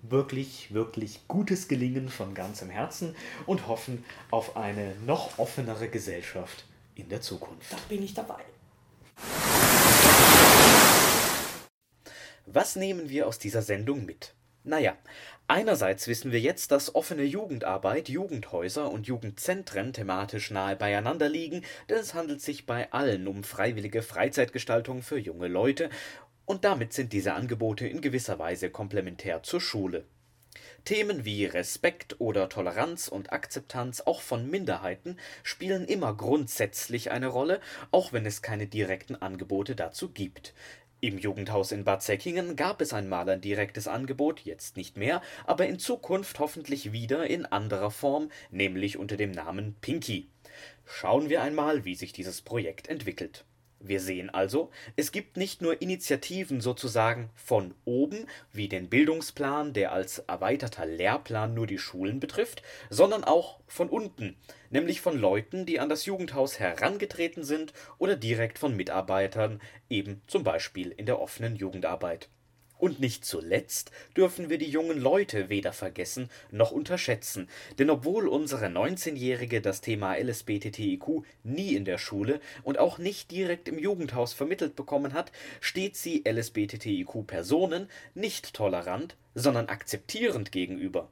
wirklich, wirklich gutes Gelingen von ganzem Herzen und hoffen auf eine noch offenere Gesellschaft in der Zukunft. Da bin ich dabei. Was nehmen wir aus dieser Sendung mit? Naja, einerseits wissen wir jetzt, dass offene Jugendarbeit, Jugendhäuser und Jugendzentren thematisch nahe beieinander liegen, denn es handelt sich bei allen um freiwillige Freizeitgestaltung für junge Leute und damit sind diese Angebote in gewisser Weise komplementär zur Schule. Themen wie Respekt oder Toleranz und Akzeptanz auch von Minderheiten spielen immer grundsätzlich eine Rolle, auch wenn es keine direkten Angebote dazu gibt. Im Jugendhaus in Bad Säckingen gab es einmal ein direktes Angebot, jetzt nicht mehr, aber in Zukunft hoffentlich wieder in anderer Form, nämlich unter dem Namen Pinky. Schauen wir einmal, wie sich dieses Projekt entwickelt. Wir sehen also, es gibt nicht nur Initiativen sozusagen von oben, wie den Bildungsplan, der als erweiterter Lehrplan nur die Schulen betrifft, sondern auch von unten, nämlich von Leuten, die an das Jugendhaus herangetreten sind oder direkt von Mitarbeitern, eben zum Beispiel in der offenen Jugendarbeit und nicht zuletzt dürfen wir die jungen Leute weder vergessen noch unterschätzen, denn obwohl unsere 19-Jährige das Thema LSBTTIQ nie in der Schule und auch nicht direkt im Jugendhaus vermittelt bekommen hat, steht sie LSBTTIQ-Personen nicht tolerant, sondern akzeptierend gegenüber.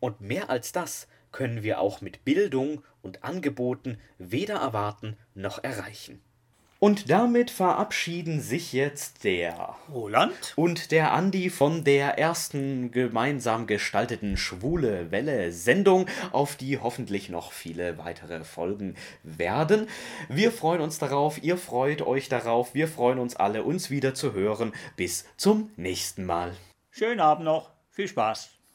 Und mehr als das können wir auch mit Bildung und Angeboten weder erwarten noch erreichen und damit verabschieden sich jetzt der Roland und der Andi von der ersten gemeinsam gestalteten Schwule Welle Sendung, auf die hoffentlich noch viele weitere Folgen werden. Wir freuen uns darauf, ihr freut euch darauf, wir freuen uns alle, uns wieder zu hören. Bis zum nächsten Mal. Schönen Abend noch, viel Spaß.